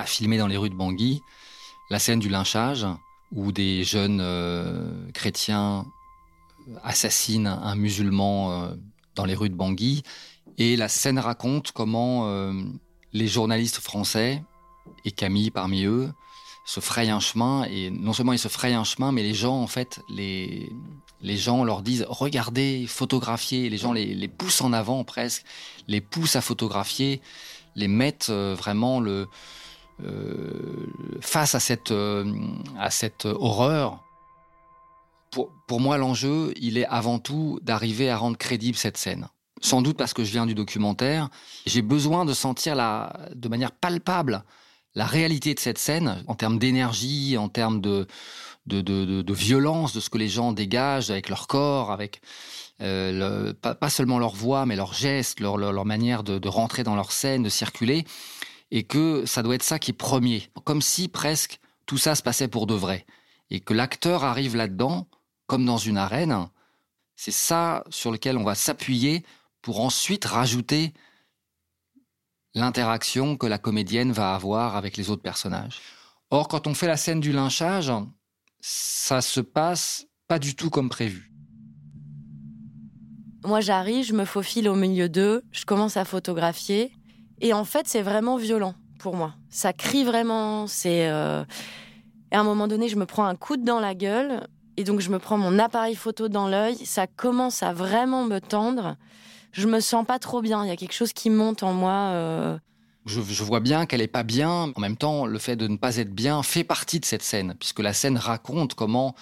filmer dans les rues de Bangui, la scène du lynchage, où des jeunes euh, chrétiens assassinent un musulman euh, dans les rues de Bangui. Et la scène raconte comment euh, les journalistes français, et Camille parmi eux, se frayent un chemin. Et non seulement ils se frayent un chemin, mais les gens, en fait, les, les gens leur disent regardez, photographiez. Les gens les, poussent en avant presque, les poussent à photographier, les mettent euh, vraiment le, euh, face à cette, à cette horreur. Pour, pour moi, l'enjeu, il est avant tout d'arriver à rendre crédible cette scène sans doute parce que je viens du documentaire, j'ai besoin de sentir la, de manière palpable la réalité de cette scène en termes d'énergie, en termes de, de, de, violence, de ce que les gens dégagent avec leur corps, avec euh, pas, seulement leur voix, mais leurs gestes, leur, leur, manière de, de, rentrer dans leur scène, de circuler, et que ça doit être ça qui est premier, comme si presque tout ça se passait pour de vrai, et que l'acteur arrive là-dedans, comme dans une arène, c'est ça sur lequel on va s'appuyer pour ensuite rajouter l'interaction que la comédienne va avoir avec les autres personnages. Or, quand on fait la scène du lynchage, ça se passe pas du tout comme prévu. Moi, j'arrive, je me faufile au milieu d'eux, je commence à photographier, et en fait, c'est vraiment violent pour moi. Ça crie vraiment, c'est... Euh... À un moment donné, je me prends un coude dans la gueule, et donc je me prends mon appareil photo dans l'œil, ça commence à vraiment me tendre je me sens pas trop bien. Il y a quelque chose qui monte en moi. Euh. Je, vois bien qu'elle est pas bien. En même temps, le fait de ne pas être bien fait partie de cette scène, puisque la scène raconte comment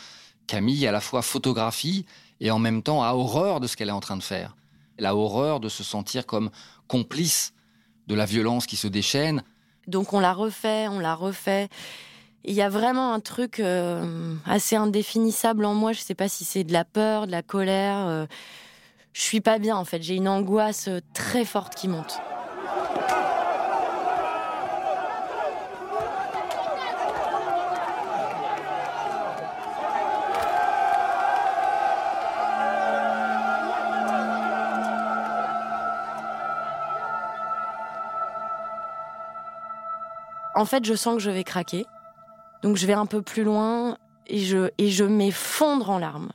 Camille à la fois photographie et en même temps a horreur de ce qu'elle est en train de faire. Elle a horreur de se sentir comme complice de la violence qui se déchaîne. Donc on la refait, on la refait. Il y a vraiment un truc euh, assez indéfinissable en moi. Je sais pas si c'est de la peur, de la colère. Euh, je suis pas bien en fait, j'ai une angoisse euh, très forte qui monte. En fait, je sens que je vais craquer. Donc je vais un peu plus loin et je, et je m'effondre en larmes.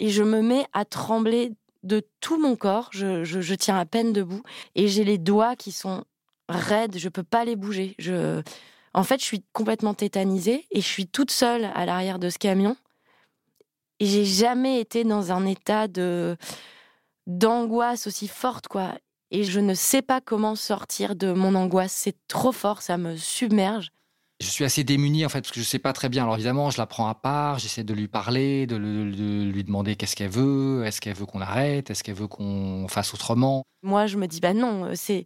Et je me mets à trembler de tout mon corps. Je, tiens à peine debout et j'ai les doigts qui sont raides. Je peux pas les bouger. Je, en fait, je suis complètement tétanisée et je suis toute seule à l'arrière de ce camion. Et j'ai jamais été dans un état de d'angoisse aussi forte, quoi. Et je ne sais pas comment sortir de mon angoisse. C'est trop fort, ça me submerge je suis assez démuni en fait parce que je sais pas très bien. Alors évidemment, je la prends à part, j'essaie de lui parler, de, lui demander qu'est-ce qu'elle veut, est-ce qu'elle veut qu'on arrête, est-ce qu'elle veut qu'on fasse autrement. Moi, je me dis bah non, c'est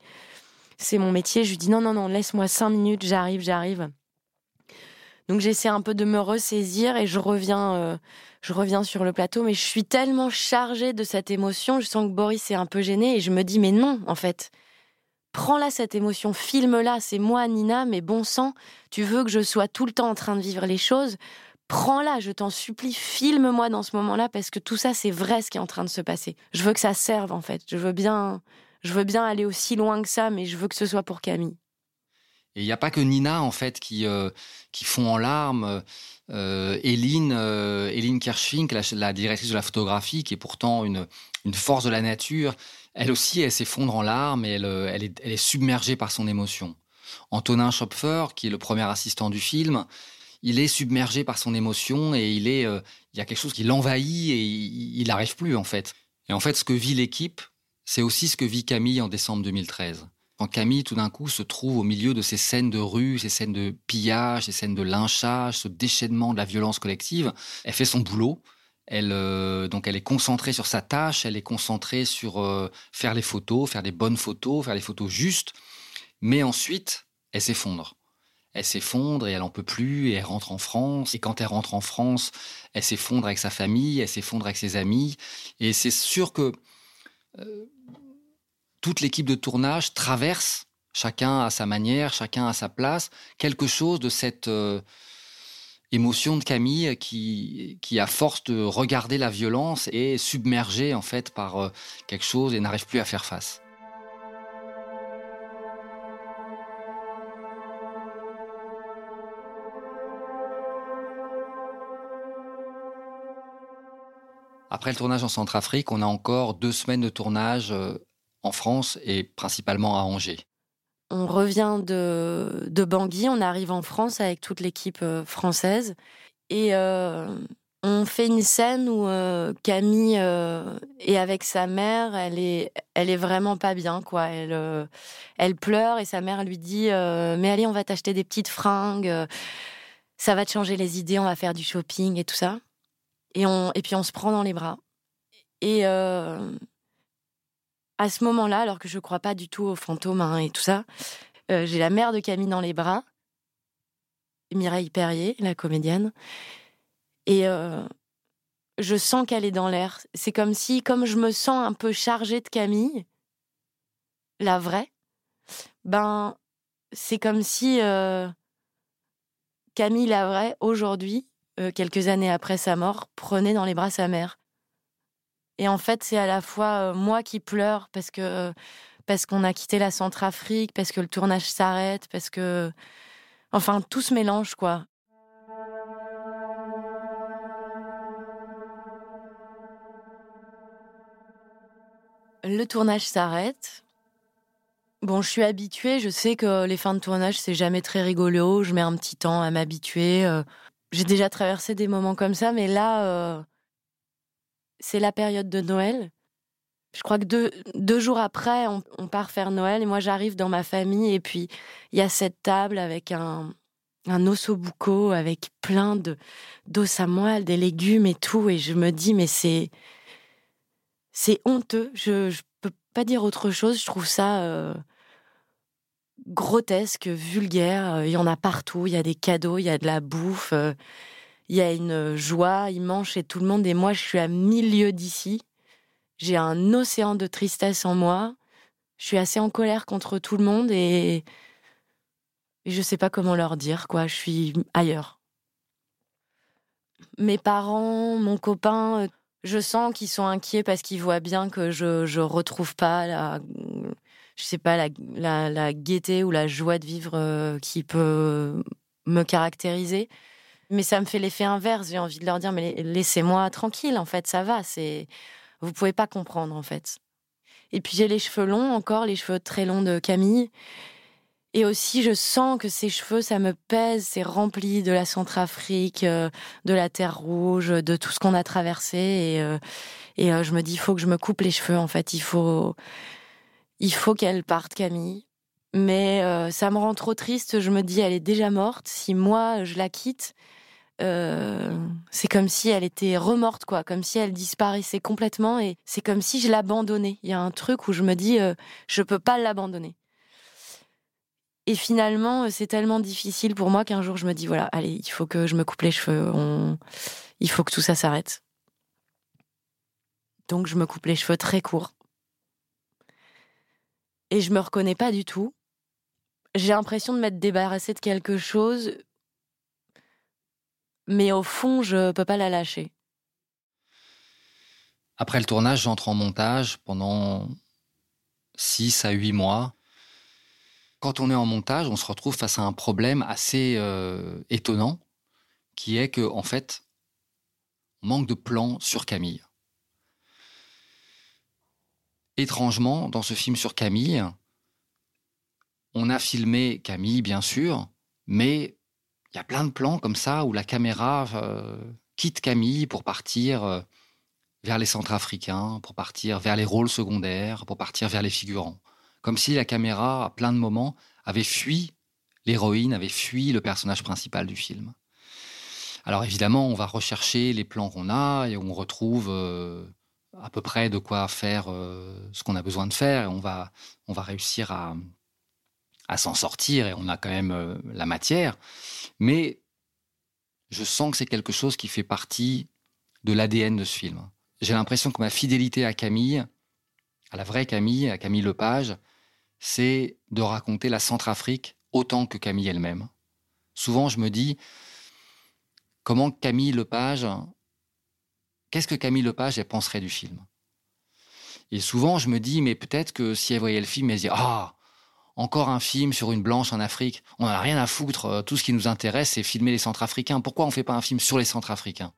c'est mon métier. Je lui dis non non non, laisse-moi cinq minutes, j'arrive, j'arrive. Donc j'essaie un peu de me ressaisir et je reviens, euh, je reviens sur le plateau, mais je suis tellement chargée de cette émotion, je sens que Boris est un peu gêné et je me dis mais non en fait, prends-la cette émotion, filme-la, c'est moi Nina, mais bon sang, tu veux que je sois tout le temps en train de vivre les choses, prends-la, je t'en supplie, filme-moi dans ce moment-là parce que tout ça c'est vrai ce qui est en train de se passer. Je veux que ça serve en fait. Je veux bien je veux bien aller aussi loin que ça mais je veux que ce soit pour Camille. Et il n'y a pas que Nina en fait qui euh, qui fond en larmes. Euh, Eline, euh, Kerschfink, la, directrice de la photographie, qui est pourtant une, une force de la nature, elle aussi, elle s'effondre en larmes et elle, euh, elle, est, submergée par son émotion. Antonin Schopfer, qui est le premier assistant du film, il est submergé par son émotion et il est, euh, il y a quelque chose qui l'envahit et il n'arrive plus en fait. Et en fait, ce que vit l'équipe, c'est aussi ce que vit Camille en décembre 2013. Quand Camille, tout d'un coup, se trouve au milieu de ces scènes de rue, ces scènes de pillage, ces scènes de lynchage, ce déchaînement de la violence collective, elle fait son boulot. Elle, euh, donc, elle est concentrée sur sa tâche, elle est concentrée sur euh, faire les photos, faire des bonnes photos, faire les photos justes. Mais ensuite, elle s'effondre. Elle s'effondre et elle en peut plus et elle rentre en France. Et quand elle rentre en France, elle s'effondre avec sa famille, elle s'effondre avec ses amis. Et c'est sûr que euh, toute l'équipe de tournage traverse, chacun à sa manière, chacun à sa place, quelque chose de cette euh, émotion de Camille qui, à force de regarder la violence, est submergée en fait par euh, quelque chose et n'arrive plus à faire face. Après le tournage en Centrafrique, on a encore deux semaines de tournage euh, en France et principalement à Angers. On revient de, de Bangui, on arrive en France avec toute l'équipe euh, française et euh, on fait une scène où euh, Camille est avec sa mère, elle est, elle est vraiment pas bien quoi. Elle, elle pleure et sa mère lui dit mais allez on va t'acheter des petites fringues, ça va te changer les idées, on va faire du shopping et tout ça. Et on et puis on se prend dans les bras et à ce moment-là, alors que je crois pas du tout aux fantômes hein, et tout ça, euh, j'ai la mère de Camille dans les bras, Mireille Perrier, la comédienne, et euh, je sens qu'elle est dans l'air. C'est comme si, comme je me sens un peu chargée de Camille, la vraie, ben c'est comme si euh, Camille la vraie aujourd'hui, quelques années après sa mort, prenait dans les bras sa mère. Et en fait, c'est à la fois euh, moi qui pleure parce que parce qu'on a quitté la Centrafrique, parce que le tournage s'arrête, parce que enfin tout se mélange quoi. Le tournage s'arrête. Bon, je suis habituée, je sais que les fins de tournage, c'est jamais très rigolo, je mets un petit temps à m'habituer. Euh. J'ai déjà traversé des moments comme ça, mais là, euh, c'est la période de Noël. Je crois que deux, jours après, on, part faire Noël et moi j'arrive dans ma famille et puis il y a cette table avec un, un bucco avec plein de d'os à moelle, des légumes et tout et je me dis mais c'est c'est honteux. Je je peux pas dire autre chose. Je trouve ça euh, grotesque, vulgaire. Il y en a partout. Il y a des cadeaux, il y a de la bouffe. Euh, il y a une joie immense chez tout le monde et moi je suis à milieu d'ici. J'ai un océan de tristesse en moi. Je suis assez en colère contre tout le monde et, et je sais pas comment leur dire quoi, je suis ailleurs. Mes parents, mon copain, je sens qu'ils sont inquiets parce qu'ils voient bien que je je retrouve pas la je sais pas la, la, la gaieté ou la joie de vivre euh, qui peut me caractériser. Mais ça me fait l'effet inverse. J'ai envie de leur dire, mais laissez-moi tranquille, en fait, ça va. C'est, vous pouvez pas comprendre, en fait. Et puis j'ai les cheveux longs, encore les cheveux très longs de Camille. Et aussi, je sens que ces cheveux, ça me pèse, c'est rempli de la Centrafrique, euh, de la Terre Rouge, de tout ce qu'on a traversé. Et, euh, euh, je me dis, il faut que je me coupe les cheveux, en fait. Il faut, il faut qu'elle parte, Camille. Mais ça me rend trop triste. Je me dis, elle est déjà morte. Si moi, je la quitte, euh, c'est comme si elle était remorte, quoi, comme si elle disparaissait complètement, et c'est comme si je l'abandonnais. Il y a un truc où je me dis, euh, je peux pas l'abandonner. Et finalement, euh, c'est tellement difficile pour moi qu'un jour je me dis, voilà, allez, il faut que je me coupe les cheveux, il faut que tout ça s'arrête. Donc je me coupe les cheveux très courts. Et je me reconnais pas du tout. J'ai l'impression de m'être débarrassée de quelque chose mais au fond, je peux pas la lâcher. Après le tournage, j'entre en montage pendant 6 à 8 mois. Quand on est en montage, on se retrouve face à un problème assez euh, étonnant, qui est que, en fait, on manque de plan sur Camille. Étrangement, dans ce film sur Camille, on a filmé Camille, bien sûr, mais il y a plein de plans comme ça où la caméra euh, quitte Camille pour partir euh, vers les centres africains, pour partir vers les rôles secondaires, pour partir vers les figurants. Comme si la caméra, à plein de moments, avait fui l'héroïne, avait fui le personnage principal du film. Alors évidemment, on va rechercher les plans qu'on a et on retrouve euh, à peu près de quoi faire ce qu'on a besoin de faire et on va, on va réussir à, à s'en sortir et on a quand même euh, la matière. Mais je sens que c'est quelque chose qui fait partie de l'ADN de ce film. J'ai l'impression que ma fidélité à Camille, à la vraie Camille, à Camille Lepage, c'est de raconter la Centrafrique autant que Camille elle-même. Souvent, je me dis, comment Camille Lepage, qu'est-ce que Camille Lepage, elle penserait du film? Et souvent, je me dis, mais peut-être que si elle voyait le film, elle se dit, ah, encore un film sur une blanche en Afrique. On n'en a rien à foutre. Euh, tout ce qui nous intéresse, c'est filmer les Centrafricains. Pourquoi on ne fait pas un film sur les Centrafricains?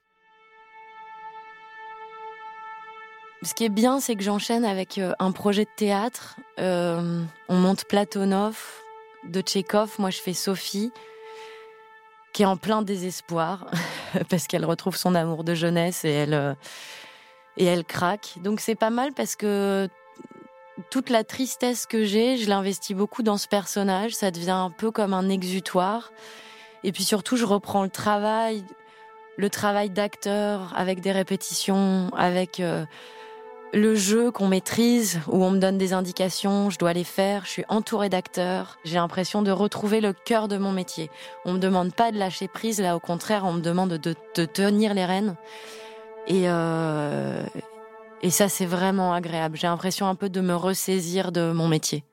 Ce qui est bien, c'est que j'enchaîne avec euh, un projet de théâtre. Euh, on monte Platonov de Tchékov. Moi, je fais Sophie, qui est en plein désespoir <laughs> parce qu'elle retrouve son amour de jeunesse et elle et elle craque. Donc c'est pas mal parce que toute la tristesse que j'ai, je l'investis beaucoup dans ce personnage. Ça devient un peu comme un exutoire. Et puis surtout, je reprends le travail, le travail d'acteur avec des répétitions, avec euh, le jeu qu'on maîtrise, où on me donne des indications, je dois les faire. Je suis entourée d'acteurs. J'ai l'impression de retrouver le cœur de mon métier. On me demande pas de lâcher prise, là au contraire, on me demande de, tenir les rênes. Et, euh, et ça, c'est vraiment agréable. J'ai l'impression un peu de me ressaisir de mon métier.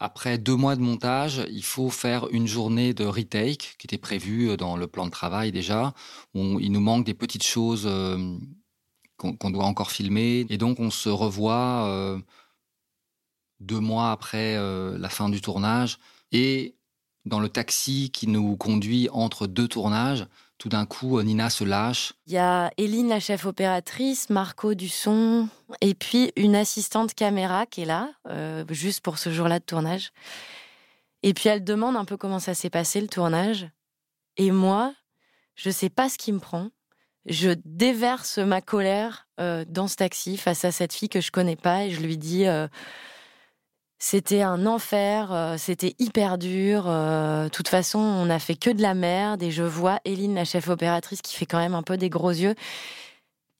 Après deux mois de montage, il faut faire une journée de retake qui était prévue dans le plan de travail déjà. Il nous manque des petites choses euh, qu'on doit encore filmer. Et donc, on se revoit euh, deux mois après euh, la fin du tournage. Et dans le taxi qui nous conduit entre deux tournages, tout d'un coup, Nina se lâche. Il y a Eline, la chef opératrice, Marco du son, et puis une assistante caméra qui est là, euh, juste pour ce jour-là de tournage. Et puis elle demande un peu comment ça s'est passé le tournage. Et moi, je sais pas ce qui me prend. Je déverse ma colère euh, dans ce taxi face à cette fille que je connais pas et je lui dis. Euh, c'était un enfer, euh, c'était hyper dur. Euh, de toute façon, on n'a fait que de la merde. Et je vois Eline, la chef opératrice, qui fait quand même un peu des gros yeux.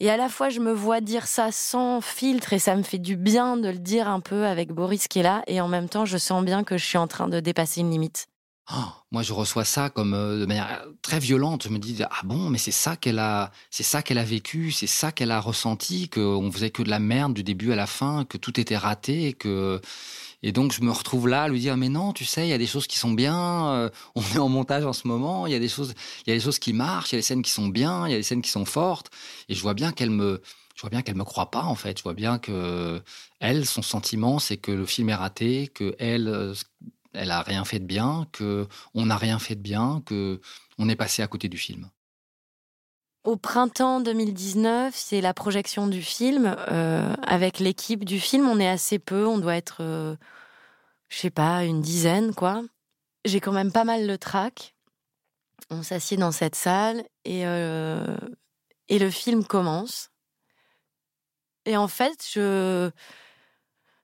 Et à la fois, je me vois dire ça sans filtre et ça me fait du bien de le dire un peu avec Boris qui est là. Et en même temps, je sens bien que je suis en train de dépasser une limite. Oh, moi, je reçois ça comme euh, de manière très violente. Je me dis ah bon, mais c'est ça qu'elle a, c'est ça qu'elle a vécu, c'est ça qu'elle a ressenti, qu'on faisait que de la merde du début à la fin, que tout était raté, que et donc, je me retrouve là à lui dire, mais non, tu sais, il y a des choses qui sont bien, euh, on est en montage en ce moment, il y a des choses, il y a des choses qui marchent, il y a des scènes qui sont bien, il y a des scènes qui sont fortes. Et je vois bien qu'elle me, je vois bien qu'elle me croit pas, en fait. Je vois bien que elle, son sentiment, c'est que le film est raté, que elle, euh, elle a rien fait de bien, que on n'a rien fait de bien, que on est passé à côté du film. Au printemps 2019, c'est la projection du film. Euh, avec l'équipe du film, on est assez peu, on doit être, euh, je sais pas, une dizaine, quoi. J'ai quand même pas mal le trac. On s'assied dans cette salle et, euh, et le film commence. Et en fait, je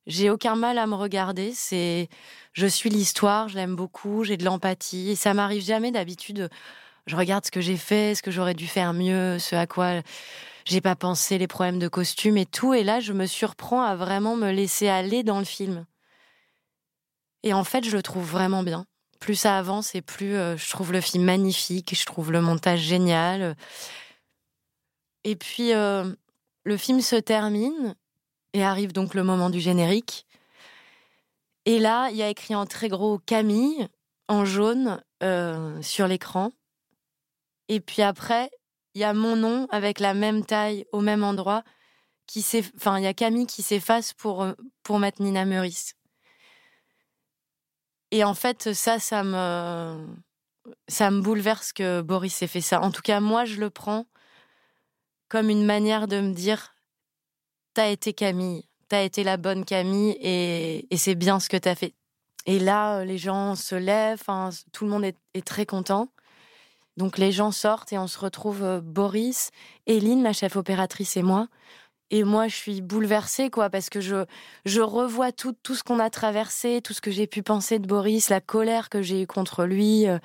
j'ai aucun mal à me regarder. C'est, je suis l'histoire, je l'aime beaucoup, j'ai de l'empathie et ça m'arrive jamais d'habitude je regarde ce que j'ai fait, ce que j'aurais dû faire mieux, ce à quoi j'ai pas pensé, les problèmes de costume et tout. Et là, je me surprends à vraiment me laisser aller dans le film. Et en fait, je le trouve vraiment bien. Plus ça avance et plus euh, je trouve le film magnifique, je trouve le montage génial. Et puis, euh, le film se termine et arrive donc le moment du générique. Et là, il y a écrit en très gros Camille, en jaune, euh, sur l'écran. Et puis après, il y a mon nom avec la même taille au même endroit. Qui enfin, il y a Camille qui s'efface pour, euh, pour mettre Nina Meurice. Et en fait, ça, ça me, ça me bouleverse que Boris ait fait ça. En tout cas, moi, je le prends comme une manière de me dire T'as été Camille, t'as été la bonne Camille et, c'est bien ce que t'as fait. Et là, les gens se lèvent, tout le monde est, très content. Donc les gens sortent et on se retrouve euh, Boris, Eline, la chef opératrice et moi. Et moi, je suis bouleversée, quoi, parce que je, je revois tout, tout ce qu'on a traversé, tout ce que j'ai pu penser de Boris, la colère que j'ai eue contre lui, euh,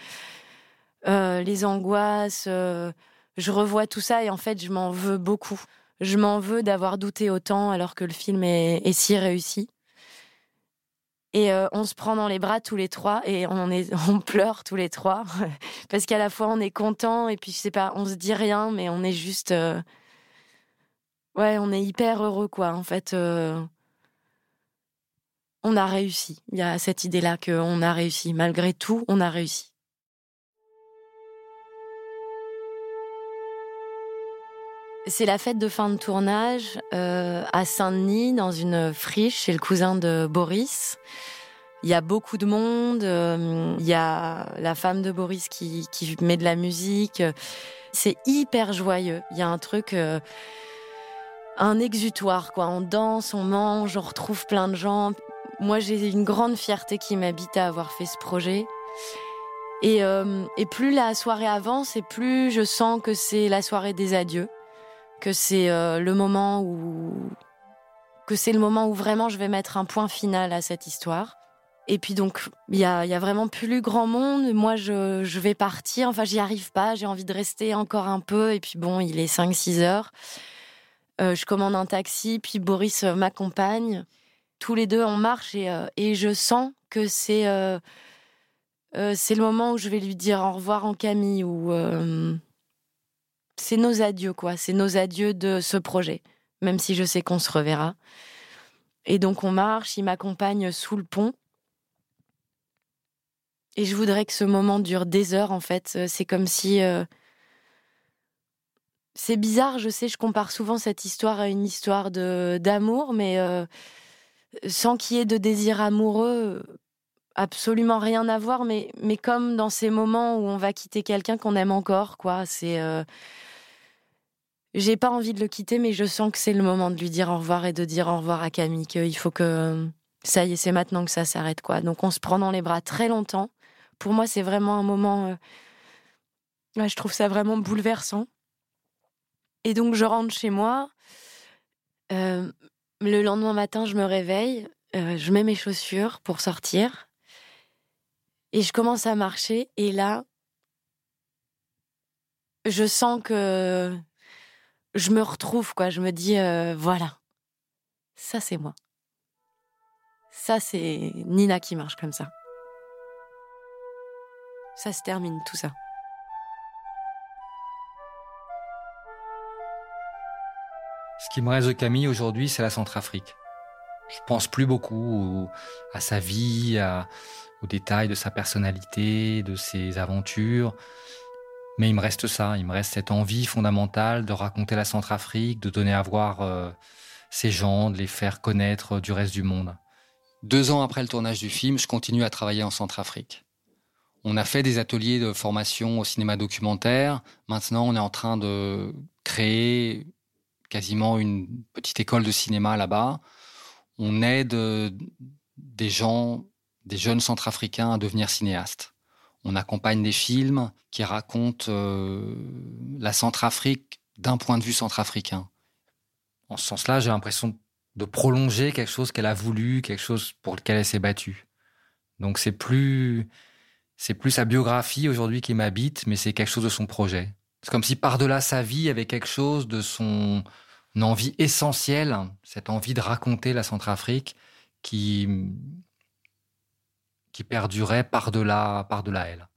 euh, les angoisses. je revois tout ça et en fait, je m'en veux beaucoup. Je m'en veux d'avoir douté autant alors que le film est, si réussi. Et euh, on se prend dans les bras tous les trois et on, <laughs> on pleure tous les trois <laughs> parce qu'à la fois on est content et puis je sais pas, on se dit rien mais on est juste, euh, ouais, on est hyper heureux quoi. En fait, euh, on a réussi. Il y a cette idée-là qu'on a réussi malgré tout, on a réussi. C'est la fête de fin de tournage euh, à Saint-Denis, dans une friche chez le cousin de Boris. Il y a beaucoup de monde. Euh, il y a la femme de Boris qui, qui met de la musique. C'est hyper joyeux. Il y a un truc, euh, un exutoire quoi. On danse, on mange, on retrouve plein de gens. Moi, j'ai une grande fierté qui m'habite à avoir fait ce projet. Et, et plus la soirée avance, et plus je sens que c'est la soirée des adieux que c'est euh, le moment où que c'est le moment où vraiment je vais mettre un point final à cette histoire. Et puis donc, il y a, y a, vraiment plus grand monde. Moi, je, je vais partir. Enfin, j'y arrive pas. J'ai envie de rester encore un peu. Et puis bon, il est 5-6 heures. Euh, je commande un taxi, puis Boris euh, m'accompagne. Tous les deux, on marche et, et je sens que c'est c'est le moment où je vais lui dire au revoir en Camille ou c'est nos adieux, quoi. C'est nos adieux de ce projet, même si je sais qu'on se reverra. Et donc on marche, il m'accompagne sous le pont. Et je voudrais que ce moment dure des heures, en fait. Euh, c'est comme si... Euh, c'est bizarre, je sais, je compare souvent cette histoire à une histoire de d'amour, mais euh, sans qu'il y ait de désir amoureux, absolument rien à voir, mais, mais comme dans ces moments où on va quitter quelqu'un qu'on aime encore, quoi. C'est j'ai pas envie de le quitter, mais je sens que c'est le moment de lui dire au revoir et de dire au revoir à Camille, qu'il faut que ça y est, c'est maintenant que ça s'arrête, quoi. Donc on se prend dans les bras très longtemps. Pour moi, c'est vraiment un moment. Euh, je trouve ça vraiment bouleversant. Et donc je rentre chez moi. Euh, le lendemain matin, je me réveille, euh, je mets mes chaussures pour sortir. Et je commence à marcher. Et là, je sens que je me retrouve, quoi. Je me dis, euh, voilà, ça c'est moi. Ça c'est Nina qui marche comme ça. Ça se termine tout ça. Ce qui me reste de Camille aujourd'hui, c'est la Centrafrique. Je pense plus beaucoup à sa vie, aux détails de sa personnalité, de ses aventures. Mais il me reste ça, il me reste cette envie fondamentale de raconter la Centrafrique, de donner à voir euh, ces gens, de les faire connaître du reste du monde. Deux ans après le tournage du film, je continue à travailler en Centrafrique. On a fait des ateliers de formation au cinéma documentaire. Maintenant, on est en train de créer quasiment une petite école de cinéma là-bas. On aide euh, des gens, des jeunes centrafricains à devenir cinéastes. On accompagne des films qui racontent euh, la Centrafrique d'un point de vue centrafricain. En ce sens-là, j'ai l'impression de prolonger quelque chose qu'elle a voulu, quelque chose pour lequel elle s'est battue. Donc c'est plus c'est plus sa biographie aujourd'hui qui m'habite, mais c'est quelque chose de son projet. C'est comme si par-delà sa vie, il y avait quelque chose de son envie essentielle, cette envie de raconter la Centrafrique qui qui perdurait par-delà par-delà elle.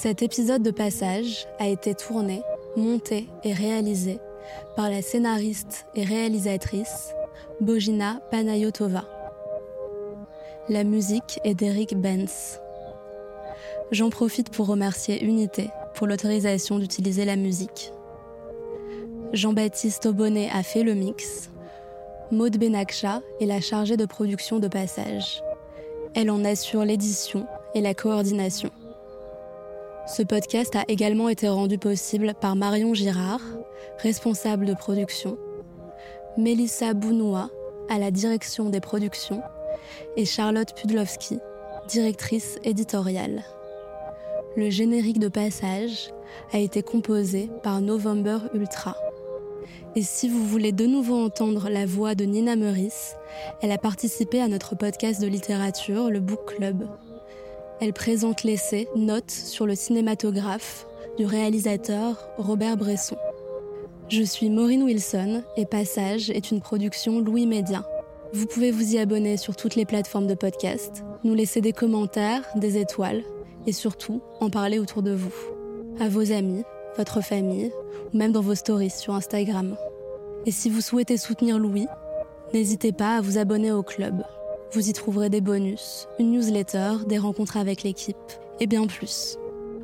Cet épisode de passage a été tourné, monté et réalisé par la scénariste et réalisatrice Bojina Panayotova. La musique est d'Eric Benz. J'en profite pour remercier Unité pour l'autorisation d'utiliser la musique. Jean-Baptiste Aubonnet a fait le mix. Maud Benakcha est la chargée de production de passage. Elle en assure l'édition et la coordination. Ce podcast a également été rendu possible par Marion Girard, responsable de production, Mélissa Bounoua à la direction des productions et Charlotte Pudlowski, directrice éditoriale. Le générique de passage a été composé par November Ultra. Et si vous voulez de nouveau entendre la voix de Nina Meurice, elle a participé à notre podcast de littérature, le Book Club. Elle présente l'essai Notes sur le cinématographe du réalisateur Robert Bresson. Je suis Maureen Wilson et Passage est une production Louis Média. Vous pouvez vous y abonner sur toutes les plateformes de podcast, nous laisser des commentaires, des étoiles et surtout en parler autour de vous, à vos amis, votre famille ou même dans vos stories sur Instagram. Et si vous souhaitez soutenir Louis, n'hésitez pas à vous abonner au club. Vous y trouverez des bonus, une newsletter, des rencontres avec l'équipe et bien plus.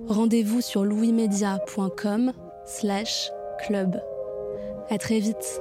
Rendez-vous sur louismedia.com slash club. À très vite